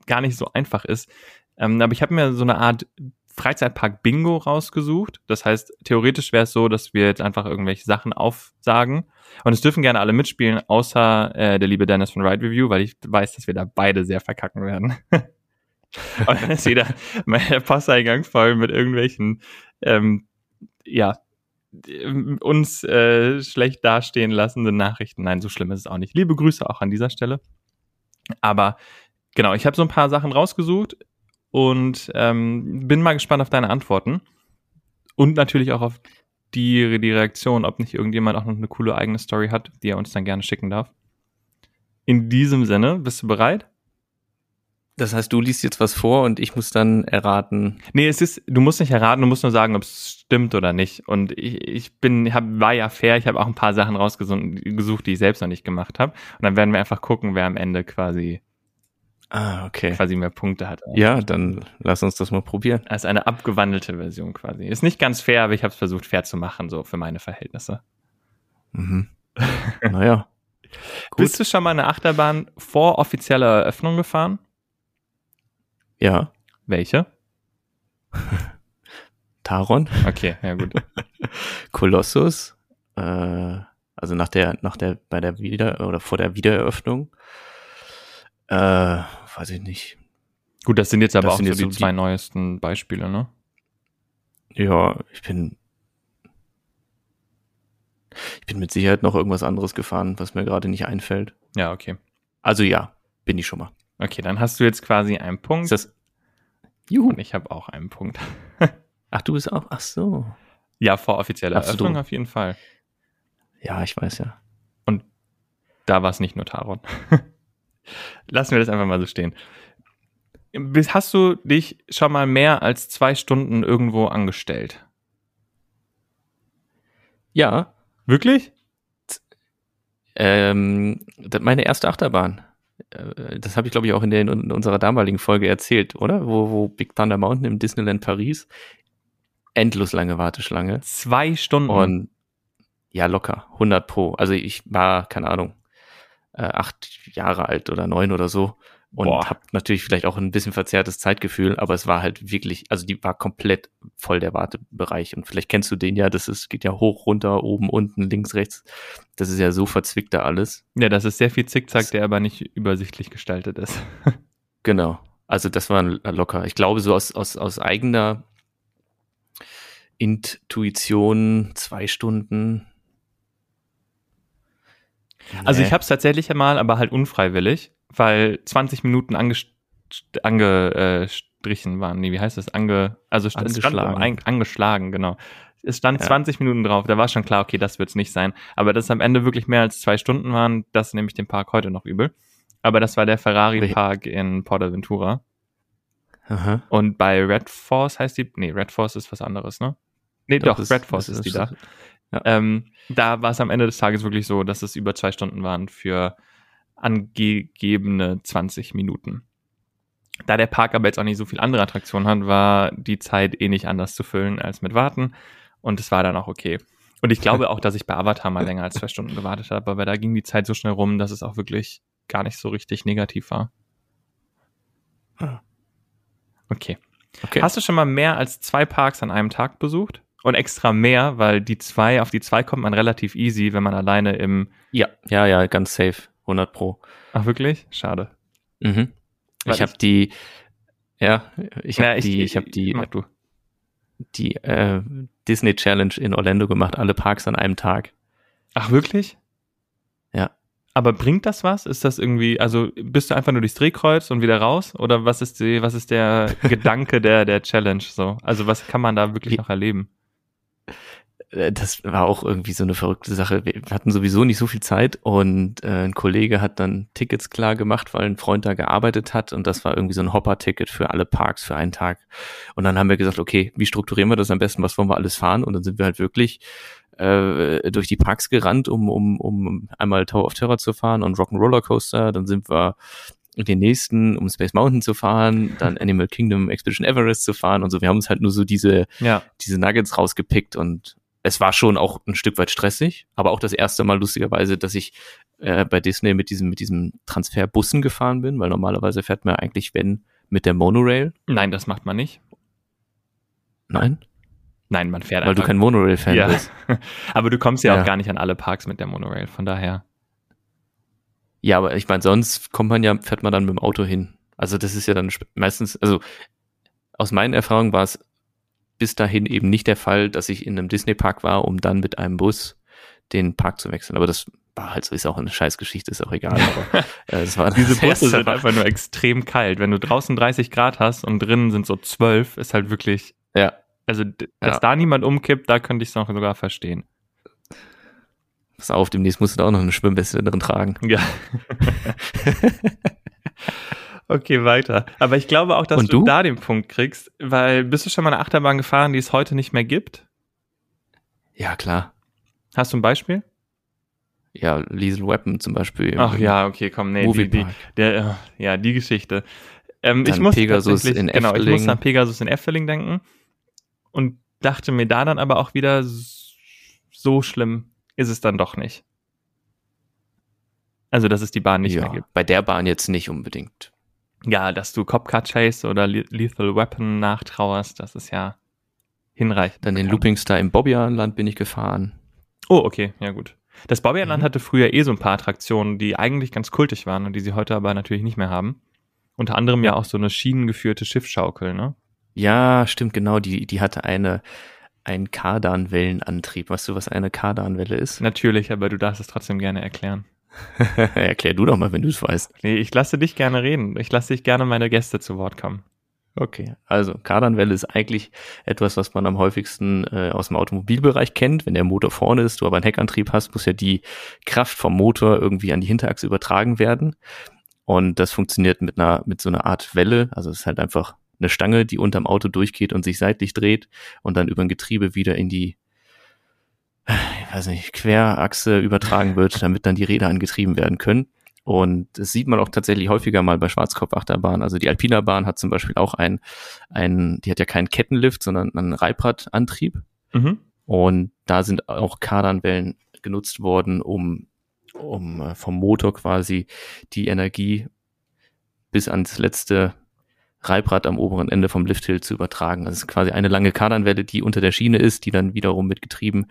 gar nicht so einfach ist. Ähm, aber ich habe mir so eine Art Freizeitpark Bingo rausgesucht. Das heißt, theoretisch wäre es so, dass wir jetzt einfach irgendwelche Sachen aufsagen. Und es dürfen gerne alle mitspielen, außer äh, der liebe Dennis von Ride Review, weil ich weiß, dass wir da beide sehr verkacken werden. Und dann ist wieder mein Posteingang voll mit irgendwelchen, ähm, ja, uns äh, schlecht dastehen lassenden Nachrichten. Nein, so schlimm ist es auch nicht. Liebe Grüße auch an dieser Stelle. Aber genau, ich habe so ein paar Sachen rausgesucht und ähm, bin mal gespannt auf deine Antworten und natürlich auch auf die, die Reaktion, ob nicht irgendjemand auch noch eine coole eigene Story hat, die er uns dann gerne schicken darf. In diesem Sinne, bist du bereit? Das heißt, du liest jetzt was vor und ich muss dann erraten. Nee, es ist, du musst nicht erraten, du musst nur sagen, ob es stimmt oder nicht. Und ich, ich bin, hab, war ja fair, ich habe auch ein paar Sachen rausgesucht, die ich selbst noch nicht gemacht habe. Und dann werden wir einfach gucken, wer am Ende quasi Ah, okay. Quasi mehr Punkte hat. Ja, dann lass uns das mal probieren. Als eine abgewandelte Version quasi. Ist nicht ganz fair, aber ich habe es versucht fair zu machen, so für meine Verhältnisse. Mhm. naja. Bist du schon mal eine Achterbahn vor offizieller Eröffnung gefahren? Ja. Welche? Taron. Okay, ja gut. Kolossus. Äh, also nach der, nach der, bei der Wieder- oder vor der Wiedereröffnung. Äh, weiß ich nicht. Gut, das sind jetzt aber das auch so die, so zwei die, neuesten Beispiele, ne? Ja, ich bin. Ich bin mit Sicherheit noch irgendwas anderes gefahren, was mir gerade nicht einfällt. Ja, okay. Also ja, bin ich schon mal. Okay, dann hast du jetzt quasi einen Punkt. Ist das Juhu. Und ich habe auch einen Punkt. ach, du bist auch. Ach so. Ja, vor offizieller Eröffnung auf jeden Fall. Ja, ich weiß ja. Und da war es nicht nur Taron. Lassen wir das einfach mal so stehen. Hast du dich schon mal mehr als zwei Stunden irgendwo angestellt? Ja. Wirklich? Ähm, meine erste Achterbahn. Äh, das habe ich, glaube ich, auch in, der, in unserer damaligen Folge erzählt, oder? Wo, wo Big Thunder Mountain im Disneyland Paris. Endlos lange Warteschlange. Zwei Stunden. Und ja, locker. 100 pro. Also ich war, keine Ahnung, äh, acht Jahre alt oder neun oder so und habe natürlich vielleicht auch ein bisschen verzerrtes Zeitgefühl, aber es war halt wirklich, also die war komplett voll der Wartebereich und vielleicht kennst du den ja, das ist geht ja hoch, runter, oben, unten, links, rechts. Das ist ja so verzwickt da alles. Ja, das ist sehr viel Zickzack, der aber nicht übersichtlich gestaltet ist. genau. Also das war locker. Ich glaube so aus aus aus eigener Intuition zwei Stunden also ich habe es tatsächlich einmal, aber halt unfreiwillig, weil 20 Minuten angestrichen ange, waren. Nee, wie heißt das? Ange, also angeschlagen. Stand, angeschlagen, genau. Es stand ja. 20 Minuten drauf, da war schon klar, okay, das wird's nicht sein. Aber dass es am Ende wirklich mehr als zwei Stunden waren, das nehme ich dem Park heute noch übel. Aber das war der Ferrari Park in Portaventura. Aha. Und bei Red Force heißt die, nee, Red Force ist was anderes, ne? Nee, doch, das- Red Force das ist, die ist- da. ja. Ähm, da war es am Ende des Tages wirklich so, dass es über zwei Stunden waren für angegebene 20 Minuten. Da der Park aber jetzt auch nicht so viel andere Attraktionen hat, war die Zeit eh nicht anders zu füllen als mit Warten. Und es war dann auch okay. Und ich glaube auch, dass ich bei Avatar mal länger als zwei Stunden gewartet habe, aber da ging die Zeit so schnell rum, dass es auch wirklich gar nicht so richtig negativ war. Ah. Okay. Okay. Hast du schon mal mehr als zwei Parks an einem Tag besucht? Und extra mehr, weil die zwei, auf die zwei kommt man relativ easy, wenn man alleine im. ja, ja, ja, ganz safe. 100 Pro. Ach, wirklich? Schade. Mhm. Ich habe die, ja, ich habe die, ich habe die, Mach du. die äh, Disney Challenge in Orlando gemacht, alle Parks an einem Tag. Ach, wirklich? Ja. Aber bringt das was? Ist das irgendwie, also bist du einfach nur durchs Drehkreuz und wieder raus? Oder was ist die, was ist der Gedanke der, der Challenge so? Also was kann man da wirklich noch erleben? Äh, Das war auch irgendwie so eine verrückte Sache. Wir hatten sowieso nicht so viel Zeit und äh, ein Kollege hat dann Tickets klar gemacht, weil ein Freund da gearbeitet hat und das war irgendwie so ein Hopper-Ticket für alle Parks für einen Tag. Und dann haben wir gesagt, okay, wie strukturieren wir das am besten? Was wollen wir alles fahren? Und dann sind wir halt wirklich äh, durch die Parks gerannt, um, um, um einmal Tower of Terror zu fahren und Rock'n'Roller Coaster. Dann sind wir den nächsten, um Space Mountain zu fahren, dann Animal Kingdom Expedition Everest zu fahren und so. Wir haben uns halt nur so diese Ja. diese Nuggets rausgepickt und es war schon auch ein Stück weit stressig, aber auch das erste Mal lustigerweise, dass ich äh, bei Disney mit diesem mit diesem Transferbussen gefahren bin, weil normalerweise fährt man eigentlich wenn mit der Monorail. Nein, das macht man nicht. Nein, Nein, man fährt weil du einfach. kein Monorail-Fan ja. bist. Aber du kommst ja, Ja. auch gar nicht an alle Parks mit der Monorail, von daher. Ja, aber ich meine, sonst kommt man ja, fährt man dann mit dem Auto hin. Also das ist ja dann meistens, also aus meinen Erfahrungen war es bis dahin eben nicht der Fall, dass ich in einem Disney-Park war, um dann mit einem Bus den Park zu wechseln. Aber das war halt so, ist auch eine Scheißgeschichte, ist auch egal. Aber äh, das war Diese Busse sind einfach nur extrem kalt. Wenn du draußen 30 Grad hast und drinnen sind so 12, ist halt wirklich, Ja, also dass Ja. da niemand umkippt, da könnte ich es noch sogar verstehen. pass auf, demnächst musst du da auch noch eine Schwimmweste drin tragen. Ja. okay, weiter. Aber ich glaube auch, dass Und du? du? da den Punkt kriegst, weil bist du schon mal eine Achterbahn gefahren, die es heute nicht mehr gibt? Ja, klar. Hast du ein Beispiel? Ja, Liesel Weapon zum Beispiel. Ach ja, okay, komm, nee, die, die, Moviepark. der, äh, ja, die Geschichte. Ähm, ich muss Pegasus in genau, ich muss Efteling. an Pegasus in Efteling denken und dachte mir da dann aber auch wieder, so schlimm ist es dann doch nicht. Also, dass es die Bahn nicht ja, mehr gibt. bei der Bahn jetzt nicht unbedingt. Ja, dass du Copcar Chase oder Le Lethal Weapon nachtrauerst, das ist ja hinreichend. Dann den. Looping Star im Bobbianland bin ich gefahren. Oh, okay, ja gut. Das Bobbyland Mhm. hatte früher eh so ein paar Attraktionen, die eigentlich ganz kultig waren und die sie heute aber natürlich nicht mehr haben. Unter anderem ja auch so eine schienengeführte Schiffsschaukel, ne? Ja, stimmt, genau. Die, die hatte eine, einen Kardanwellenantrieb. Weißt du, was eine Kardanwelle ist? Natürlich, aber du darfst es trotzdem gerne erklären. Erklär du doch mal, wenn du es weißt. Nee, ich lasse dich gerne reden. Ich lasse dich gerne meine Gäste zu Wort kommen. Okay, also Kardanwelle ist eigentlich etwas, was man am häufigsten äh, aus dem Automobilbereich kennt. Wenn der Motor vorne ist, du aber einen Heckantrieb hast, muss ja die Kraft vom Motor irgendwie an die Hinterachse übertragen werden. Und das funktioniert mit einer mit so einer Art Welle. Also es ist halt einfach eine Stange, die unterm Auto durchgeht und sich seitlich dreht und dann über ein Getriebe wieder in die weiß nicht, Querachse übertragen wird, damit dann die Räder angetrieben werden können. Und das sieht man auch tatsächlich häufiger mal bei Schwarzkopfachterbahnen. Also die Alpina Bahn hat zum Beispiel auch ein, ein, die hat ja keinen Kettenlift, sondern einen Reibradantrieb. Mhm. Und da sind auch Kardanwellen genutzt worden, um, um äh, vom Motor quasi die Energie bis ans letzte Reibrad am oberen Ende vom Lifthill zu übertragen. Es ist quasi eine lange Kardanwelle, die unter der Schiene ist, die dann wiederum mit Getrieben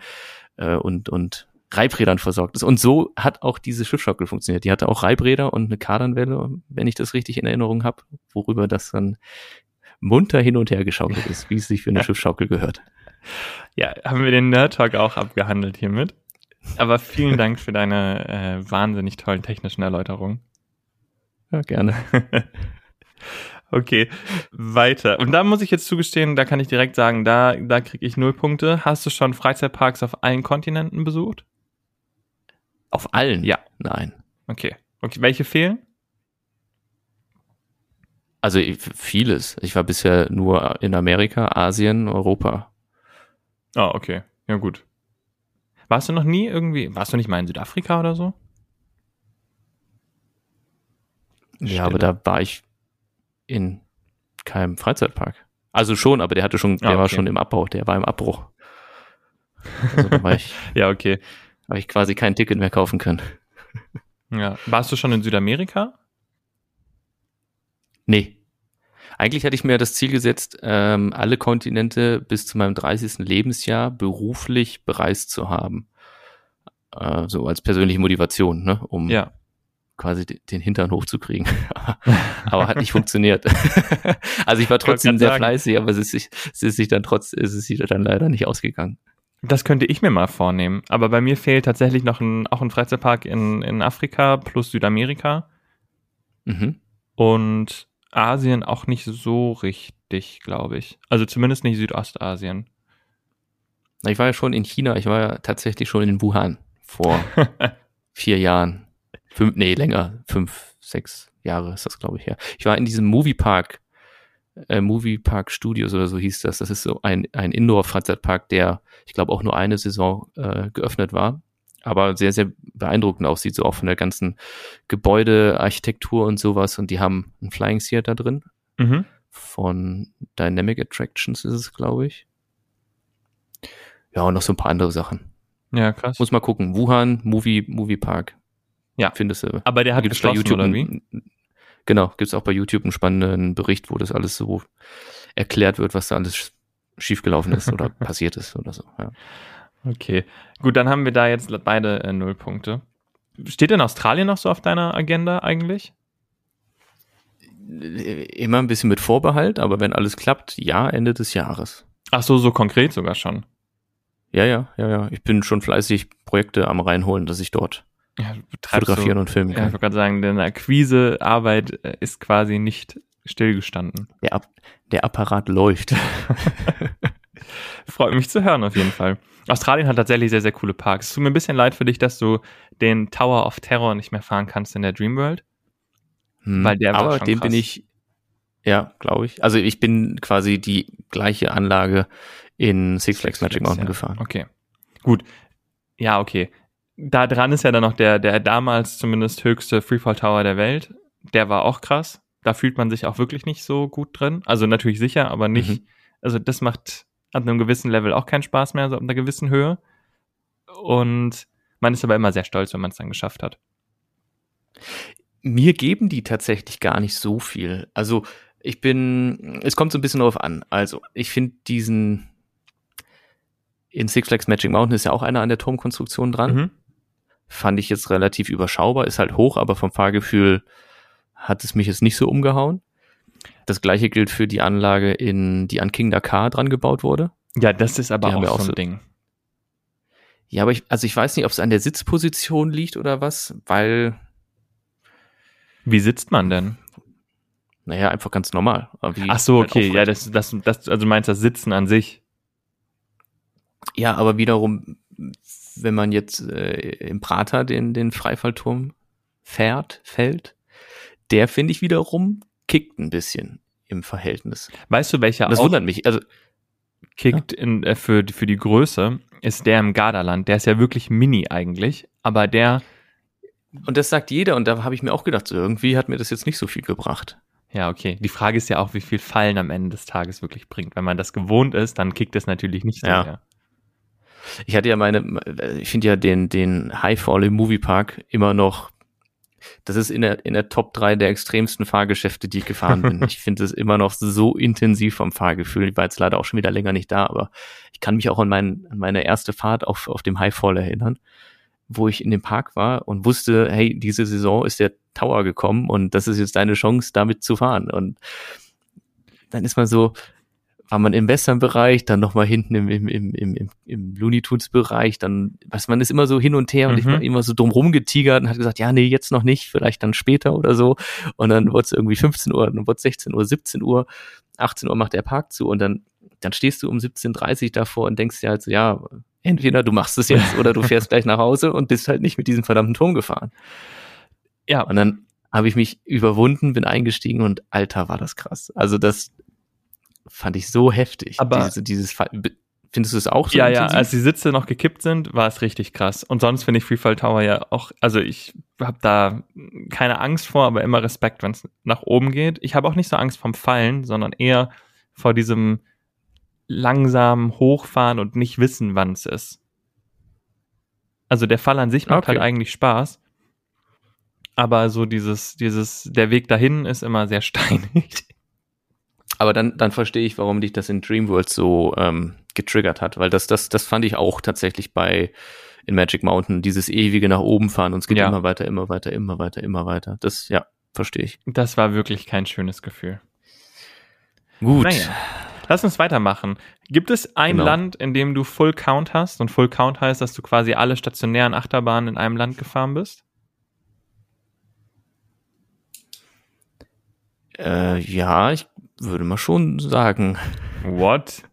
äh, und, und Reibrädern versorgt ist. Und so hat auch diese Schiffschaukel funktioniert. Die hatte auch Reibräder und eine Kardanwelle, wenn ich das richtig in Erinnerung habe, worüber das dann munter hin und her geschaukelt ist, wie es sich für eine Schiffschaukel gehört. Ja, haben wir den Nerd Talk auch abgehandelt hiermit. Aber vielen Dank für deine äh, wahnsinnig tollen technischen Erläuterungen. Ja, gerne. Okay, weiter. Und da muss ich jetzt zugestehen, da kann ich direkt sagen, da, da kriege ich null Punkte. Hast du schon Freizeitparks auf allen Kontinenten besucht? Auf allen? Ja. Nein. Okay. Okay, welche fehlen? Also vieles. Ich war bisher nur in Amerika, Asien, Europa. Ah, okay. Ja, gut. Warst du noch nie irgendwie, warst du nicht mal in Südafrika oder so? Ja, aber da war ich in keinem Freizeitpark. Also schon, aber der hatte schon, der ah, okay. war schon im Abbau, der war im Abbruch. Also da war ich, ja, okay. Habe ich quasi kein Ticket mehr kaufen können. Ja. Warst du schon in Südamerika? Nee. Eigentlich hatte ich mir das Ziel gesetzt, ähm, alle Kontinente bis zu meinem 30. Lebensjahr beruflich bereist zu haben. Äh, so als persönliche Motivation, ne? um ja quasi den Hintern hochzukriegen. aber hat nicht funktioniert. also ich war trotzdem sehr sagen. fleißig, aber es ist, sich, es ist sich dann trotz, es ist sich dann leider nicht ausgegangen. Das könnte ich mir mal vornehmen. Aber bei mir fehlt tatsächlich noch ein, auch ein Freizeitpark in, in Afrika plus Südamerika. Mhm. Und Asien auch nicht so richtig, glaube ich. Also zumindest nicht Südostasien. Ich war ja schon in China, ich war ja tatsächlich schon in Wuhan vor vier Jahren. Fünf, nee, länger, fünf, sechs Jahre ist das, glaube ich, her. Ich war in diesem Moviepark, äh, Moviepark Studios oder so hieß das. Das ist so ein, ein Indoor-Freizeitpark, der, ich glaube, auch nur eine Saison äh, geöffnet war, aber sehr, sehr beeindruckend aussieht, so auch von der ganzen Gebäudearchitektur und sowas. Und die haben ein Flying Theater drin. Mhm. Von Dynamic Attractions ist es, glaube ich. Ja, und noch so ein paar andere Sachen. Ja, krass. Muss mal gucken. Wuhan Movie, Movie Park. Ja. Findest du. Aber der hat gibt's bei YouTube oder wie? Genau, gibt es auch bei YouTube einen spannenden Bericht, wo das alles so erklärt wird, was da alles schiefgelaufen ist oder passiert ist oder so. Ja. Okay, gut, dann haben wir da jetzt beide äh, Nullpunkte. Steht denn Australien noch so auf deiner Agenda eigentlich? Immer ein bisschen mit Vorbehalt, aber wenn alles klappt, ja, Ende des Jahres. Ach so, so konkret sogar schon. Ja, ja, ja, ja. Ich bin schon fleißig Projekte am reinholen, dass ich dort ja, fotografieren so, und filmen kann. Ja, ich wollte gerade sagen, deine Akquisearbeit äh, ist quasi nicht stillgestanden. Der, Ab der Apparat läuft. Freut mich zu hören auf jeden Fall. Australien hat tatsächlich sehr, sehr coole Parks. Es tut mir ein bisschen leid für dich, dass du den Tower of Terror nicht mehr fahren kannst in der Dreamworld. Hm, weil der aber dem krass. bin ich, ja, glaube ich. Also ich bin quasi die gleiche Anlage in Six Flags Magic Mountain ja. gefahren. Okay. Gut. Ja, okay da dran ist ja dann noch der, der damals zumindest höchste Freefall Tower der Welt. Der war auch krass. Da fühlt man sich auch wirklich nicht so gut drin. Also natürlich sicher, aber nicht. Mhm. Also das macht ab einem gewissen Level auch keinen Spaß mehr, so ab einer gewissen Höhe. Und man ist aber immer sehr stolz, wenn man es dann geschafft hat. Mir geben die tatsächlich gar nicht so viel. Also ich bin, es kommt so ein bisschen darauf an. Also ich finde diesen in Six Flags Magic Mountain ist ja auch einer an der Turmkonstruktion dran. Mhm fand ich jetzt relativ überschaubar, ist halt hoch, aber vom Fahrgefühl hat es mich jetzt nicht so umgehauen. Das gleiche gilt für die Anlage, in, die an King Dakar dran gebaut wurde. Ja, das ist aber auch, auch so ein Ding. Ja, aber ich, also ich weiß nicht, ob es an der Sitzposition liegt oder was, weil. Wie sitzt man denn? Naja, einfach ganz normal. Ach so, halt okay, ja, das, das, das, also meinst das Sitzen an sich? Ja, aber wiederum wenn man jetzt äh, im Prater den, den Freifallturm fährt, fällt, der finde ich wiederum kickt ein bisschen im Verhältnis. Weißt du, welcher das auch wundert mich. Also kickt ja. in, äh, für, für die Größe ist der im Gardaland. Der ist ja wirklich mini eigentlich, aber der. Und das sagt jeder und da habe ich mir auch gedacht, so irgendwie hat mir das jetzt nicht so viel gebracht. Ja, okay. Die Frage ist ja auch, wie viel Fallen am Ende des Tages wirklich bringt. Wenn man das gewohnt ist, dann kickt es natürlich nicht so ja. Mehr. Ich hatte ja meine, ich finde ja den, den High Fall im Moviepark immer noch, das ist in der, in der Top 3 der extremsten Fahrgeschäfte, die ich gefahren bin. ich finde es immer noch so intensiv vom Fahrgefühl. Ich war jetzt leider auch schon wieder länger nicht da, aber ich kann mich auch an, mein, an meine erste Fahrt auf, auf dem High Fall erinnern, wo ich in dem Park war und wusste, hey, diese Saison ist der Tower gekommen und das ist jetzt deine Chance, damit zu fahren. Und dann ist man so, war man im Western-Bereich, dann nochmal hinten im, im, im, im, im Looney Tunes-Bereich, dann, was man ist immer so hin und her und mhm. ich war immer so drumrum getigert und hat gesagt, ja, nee, jetzt noch nicht, vielleicht dann später oder so. Und dann wurde es irgendwie 15 Uhr, dann wurde es 16 Uhr, 17 Uhr, 18 Uhr macht der Park zu und dann, dann stehst du um 17.30 Uhr davor und denkst dir halt so, ja, entweder du machst es jetzt oder du fährst gleich nach Hause und bist halt nicht mit diesem verdammten Turm gefahren. Ja. Und dann habe ich mich überwunden, bin eingestiegen und alter war das krass. Also das fand ich so heftig. Aber Diese, dieses Fall. Findest du es auch so ja, ja, intensiv? als die Sitze noch gekippt sind, war es richtig krass. Und sonst finde ich Freefall Tower ja auch, also ich habe da keine Angst vor, aber immer Respekt, wenn es nach oben geht. Ich habe auch nicht so Angst vom Fallen, sondern eher vor diesem langsamen Hochfahren und nicht wissen, wann es ist. Also der Fall an sich macht Okay. halt eigentlich Spaß. Aber so dieses, dieses, der Weg dahin ist immer sehr steinig. Aber dann, dann verstehe ich, warum dich das in Dreamworld so ähm, getriggert hat, weil das, das, das fand ich auch tatsächlich bei in Magic Mountain, dieses ewige nach oben fahren und es geht Ja. immer weiter, immer weiter, immer weiter, immer weiter. Das, ja, verstehe ich. Das war wirklich kein schönes Gefühl. Gut. Naja. Lass uns weitermachen. Gibt es ein Genau. Land, in dem du Full Count hast? Und Full Count heißt, dass du quasi alle stationären Achterbahnen in einem Land gefahren bist? Äh, ja, ich würde mal schon sagen. What?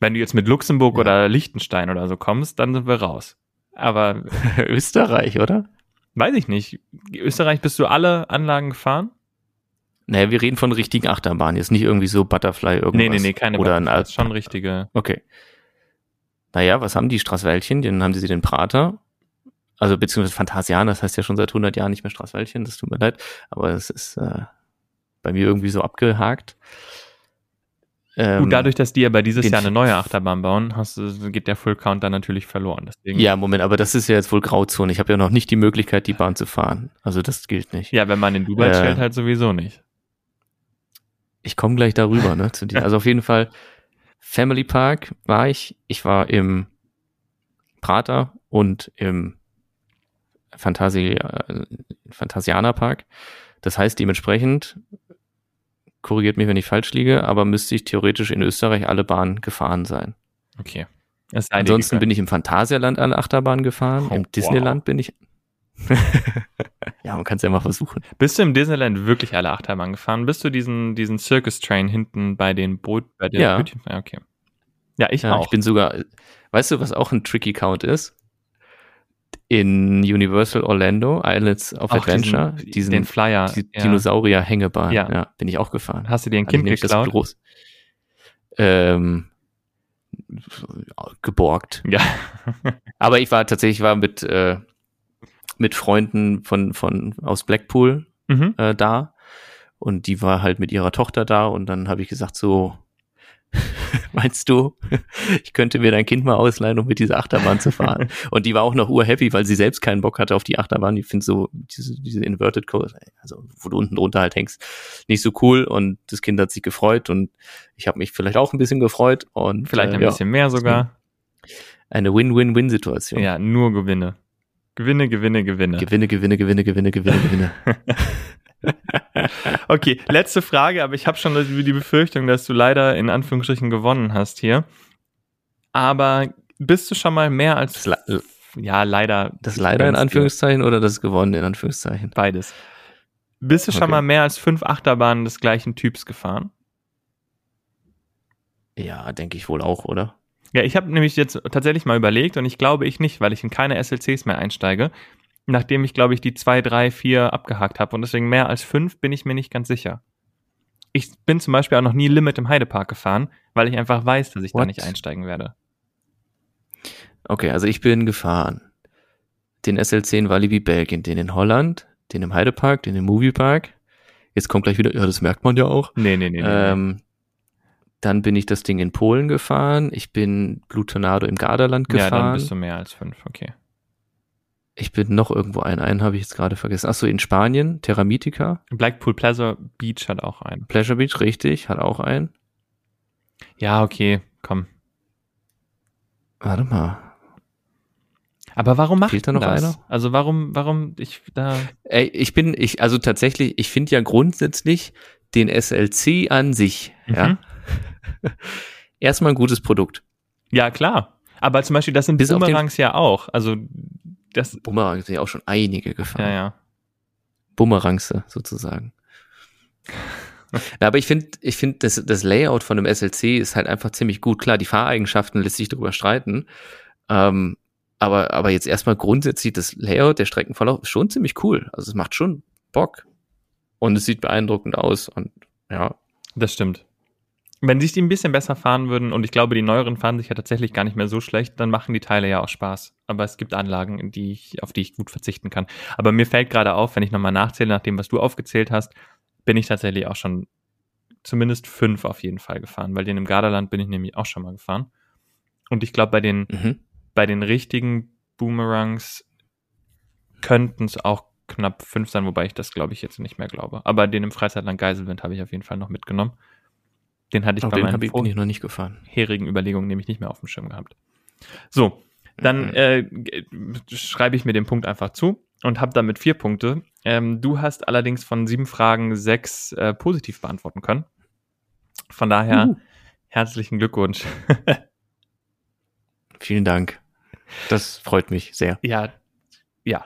Wenn du jetzt mit Luxemburg Ja. oder Liechtenstein oder so kommst, dann sind wir raus. Aber Österreich, oder? weiß ich nicht. Österreich bist du alle Anlagen gefahren? Naja, wir reden von richtigen Achterbahnen, jetzt nicht irgendwie so Butterfly irgendwas. Nee, nee, nee, keine Oder ein Butterflies, schon richtige. Okay. Naja, was haben die Straßwäldchen? Dann haben sie den Prater. Also beziehungsweise Phantasianer, das heißt ja schon seit 100 Jahren nicht mehr Straßwäldchen, das tut mir leid. Aber es ist äh, bei mir irgendwie so abgehakt. Ähm, Gut, dadurch, dass die ja bei dieses Jahr eine neue Achterbahn bauen, hast, geht der Full Count dann natürlich verloren. Deswegen, Ja, Moment, aber das ist ja jetzt wohl Grauzone. Ich habe ja noch nicht die Möglichkeit, die Bahn zu fahren. Also das gilt nicht. ja, wenn man in Dubai Äh, stellt, halt sowieso nicht. Ich komme gleich darüber, ne, zu dir. Also auf jeden Fall Family Park war ich. Ich war im Prater und im Phantasi, äh, Phantasianer Park. Das heißt dementsprechend, korrigiert mich, wenn ich falsch liege, aber müsste ich theoretisch in Österreich alle Bahnen gefahren sein. Okay. Ansonsten bin ich im Phantasialand alle Achterbahnen gefahren. Oh, Im wow. Disneyland bin ich. ja, man kann es ja mal versuchen. Bist du im Disneyland wirklich alle Achterbahn gefahren? Bist du diesen, diesen Circus Train hinten bei den Boot, bei der? Ja, okay. Ja, ich Ja, auch. ich bin sogar, weißt du, was auch ein Tricky Count ist? In Universal Orlando, Islands of Auch Adventure, diesen, diesen, den Flyer. die ja. Dinosaurier-Hängebahn, Ja. ja. bin ich auch gefahren. Hast du dir ein Kind geklaut? groß, ähm, geborgt. Ja. Aber ich war tatsächlich, ich war mit, äh, mit Freunden von, von, aus Blackpool mhm. äh, da und die war halt mit ihrer Tochter da und dann habe ich gesagt so, meinst du, ich könnte mir dein Kind mal ausleihen, um mit dieser Achterbahn zu fahren? und die war auch noch urhappy, weil sie selbst keinen Bock hatte auf die Achterbahn. Die findet so diese, diese Inverted Coaster, also wo du unten drunter halt hängst, nicht so cool und das Kind hat sich gefreut und ich habe mich vielleicht auch ein bisschen gefreut und Vielleicht äh, ein ja, bisschen mehr sogar. eine Win-Win-Win-Situation. Ja, nur Gewinne. Gewinne, Gewinne, Gewinne. Gewinne, Gewinne, Gewinne, Gewinne, Gewinne, Gewinne. Okay, letzte Frage, aber ich habe schon die Befürchtung, dass du leider in Anführungsstrichen gewonnen hast hier. Aber bist du schon mal mehr als le- ja leider das leider in. Anführungszeichen oder das gewonnen in Anführungszeichen? beides. Bist du schon Okay. mal mehr als fünf Achterbahnen des gleichen Typs gefahren? Ja, denke ich wohl auch, oder? Ja, ich habe nämlich jetzt tatsächlich mal überlegt und ich glaube ich nicht, weil ich in keine SLCs mehr einsteige, nachdem ich glaube ich die zwei, drei, vier abgehakt habe und deswegen mehr als fünf bin ich mir nicht ganz sicher. Ich bin zum Beispiel auch noch nie Limit im Heidepark gefahren, weil ich einfach weiß, dass ich da What? nicht einsteigen werde. Okay, also ich bin gefahren. Den SL10 in Walibi Belgien, den in Holland, den im Heidepark, den im Moviepark. Jetzt kommt gleich wieder, ja, das merkt man ja auch. Nee, nee, nee. nee, nee. Ähm, dann bin ich das Ding in Polen gefahren. Ich bin Blue Tornado im Gardaland Ja, dann gefahren. bist du mehr als fünf, okay. Ich bin noch irgendwo ein, einen habe ich jetzt gerade vergessen. Achso, in Spanien, Terra Mythica. Blackpool Pleasure Beach hat auch einen. Pleasure Beach, richtig, hat auch einen. Ja, okay, komm. Warte mal. Aber warum macht Fehlt da noch das? einer? Also warum, warum ich da. Ey, ich bin, ich, also tatsächlich, ich finde ja grundsätzlich den SLC an sich, Mhm. ja, erstmal ein gutes Produkt. Ja, klar. Aber zum Beispiel, das sind Bis Bumerangs ja auch. Also das. Bumerang sind ja auch schon einige gefahren. Ja, ja. Bumerangse sozusagen. Ja, aber ich finde, ich finde, das, das Layout von dem SLC ist halt einfach ziemlich gut. Klar, die Fahreigenschaften lässt sich darüber streiten. Ähm, aber, aber jetzt erstmal grundsätzlich das Layout, der Streckenverlauf ist schon ziemlich cool. Also es macht schon Bock. Und es sieht beeindruckend aus und ja. Das stimmt. Wenn sich die ein bisschen besser fahren würden, und ich glaube, die neueren fahren sich ja tatsächlich gar nicht mehr so schlecht, dann machen die Teile ja auch Spaß. Aber es gibt Anlagen, die ich, auf die ich gut verzichten kann. Aber mir fällt gerade auf, wenn ich nochmal nachzähle, nach dem, was du aufgezählt hast, bin ich tatsächlich auch schon zumindest fünf auf jeden Fall gefahren, weil den im Gardaland bin ich nämlich auch schon mal gefahren. Und ich glaube, bei den, mhm. bei den richtigen Boomerangs könnten es auch knapp fünf sein, wobei ich das glaube ich jetzt nicht mehr glaube. Aber den im Freizeitland Geiselwind habe ich auf jeden Fall noch mitgenommen. Den hatte ich Auch bei meinen ich noch nicht gefahren. herigen Überlegungen nämlich nicht mehr auf dem Schirm gehabt. So, dann mhm. äh, schreibe ich mir den Punkt einfach zu und habe damit vier Punkte. Ähm, du hast allerdings von sieben Fragen sechs äh, positiv beantworten können. Von daher uh. herzlichen Glückwunsch. Vielen Dank. Das freut mich sehr. Ja, ja.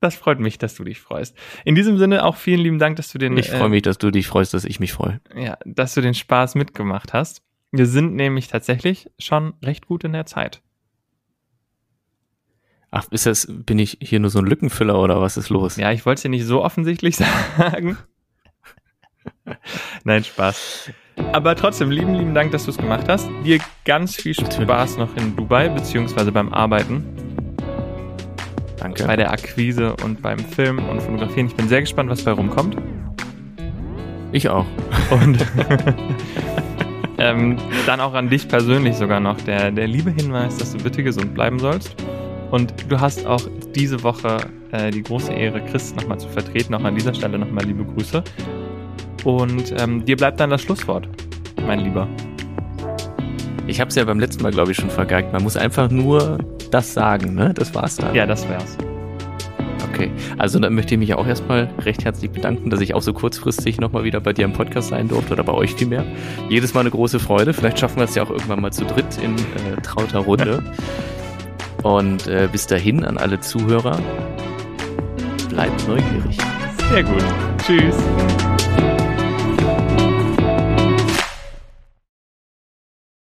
Das freut mich, dass du dich freust. In diesem Sinne auch vielen lieben Dank, dass du den. Ich freue äh, mich, dass du dich freust, dass ich mich freue. Ja, dass du den Spaß mitgemacht hast. Wir sind nämlich tatsächlich schon recht gut in der Zeit. Ach, ist das, bin ich hier nur so ein Lückenfüller oder was ist los? Ja, ich wollte es dir nicht so offensichtlich sagen. Nein, Spaß. Aber trotzdem, lieben, lieben Dank, dass du es gemacht hast. Dir ganz viel Spaß noch in Dubai, beziehungsweise beim Arbeiten. Danke. Bei der Akquise und beim Filmen und Fotografieren. Ich bin sehr gespannt, was bei rumkommt. Ich auch. Und ähm, dann auch an dich persönlich sogar noch der, der liebe Hinweis, dass du bitte gesund bleiben sollst. Und du hast auch diese Woche äh, die große Ehre, Chris nochmal zu vertreten. Auch an dieser Stelle nochmal liebe Grüße. Und ähm, dir bleibt dann das Schlusswort, mein Lieber. Ich habe es ja beim letzten Mal, glaube ich, schon vergeigt. Man muss einfach nur das sagen, ne? Das war's dann. Ja, das wär's. Okay, also dann möchte ich mich auch erstmal recht herzlich bedanken, dass ich auch so kurzfristig nochmal wieder bei dir im Podcast sein durfte oder bei euch vielmehr. Jedes Mal eine große Freude. Vielleicht schaffen wir es ja auch irgendwann mal zu dritt in äh, trauter Runde. Und äh, bis dahin an alle Zuhörer, bleibt neugierig. Sehr gut. Tschüss.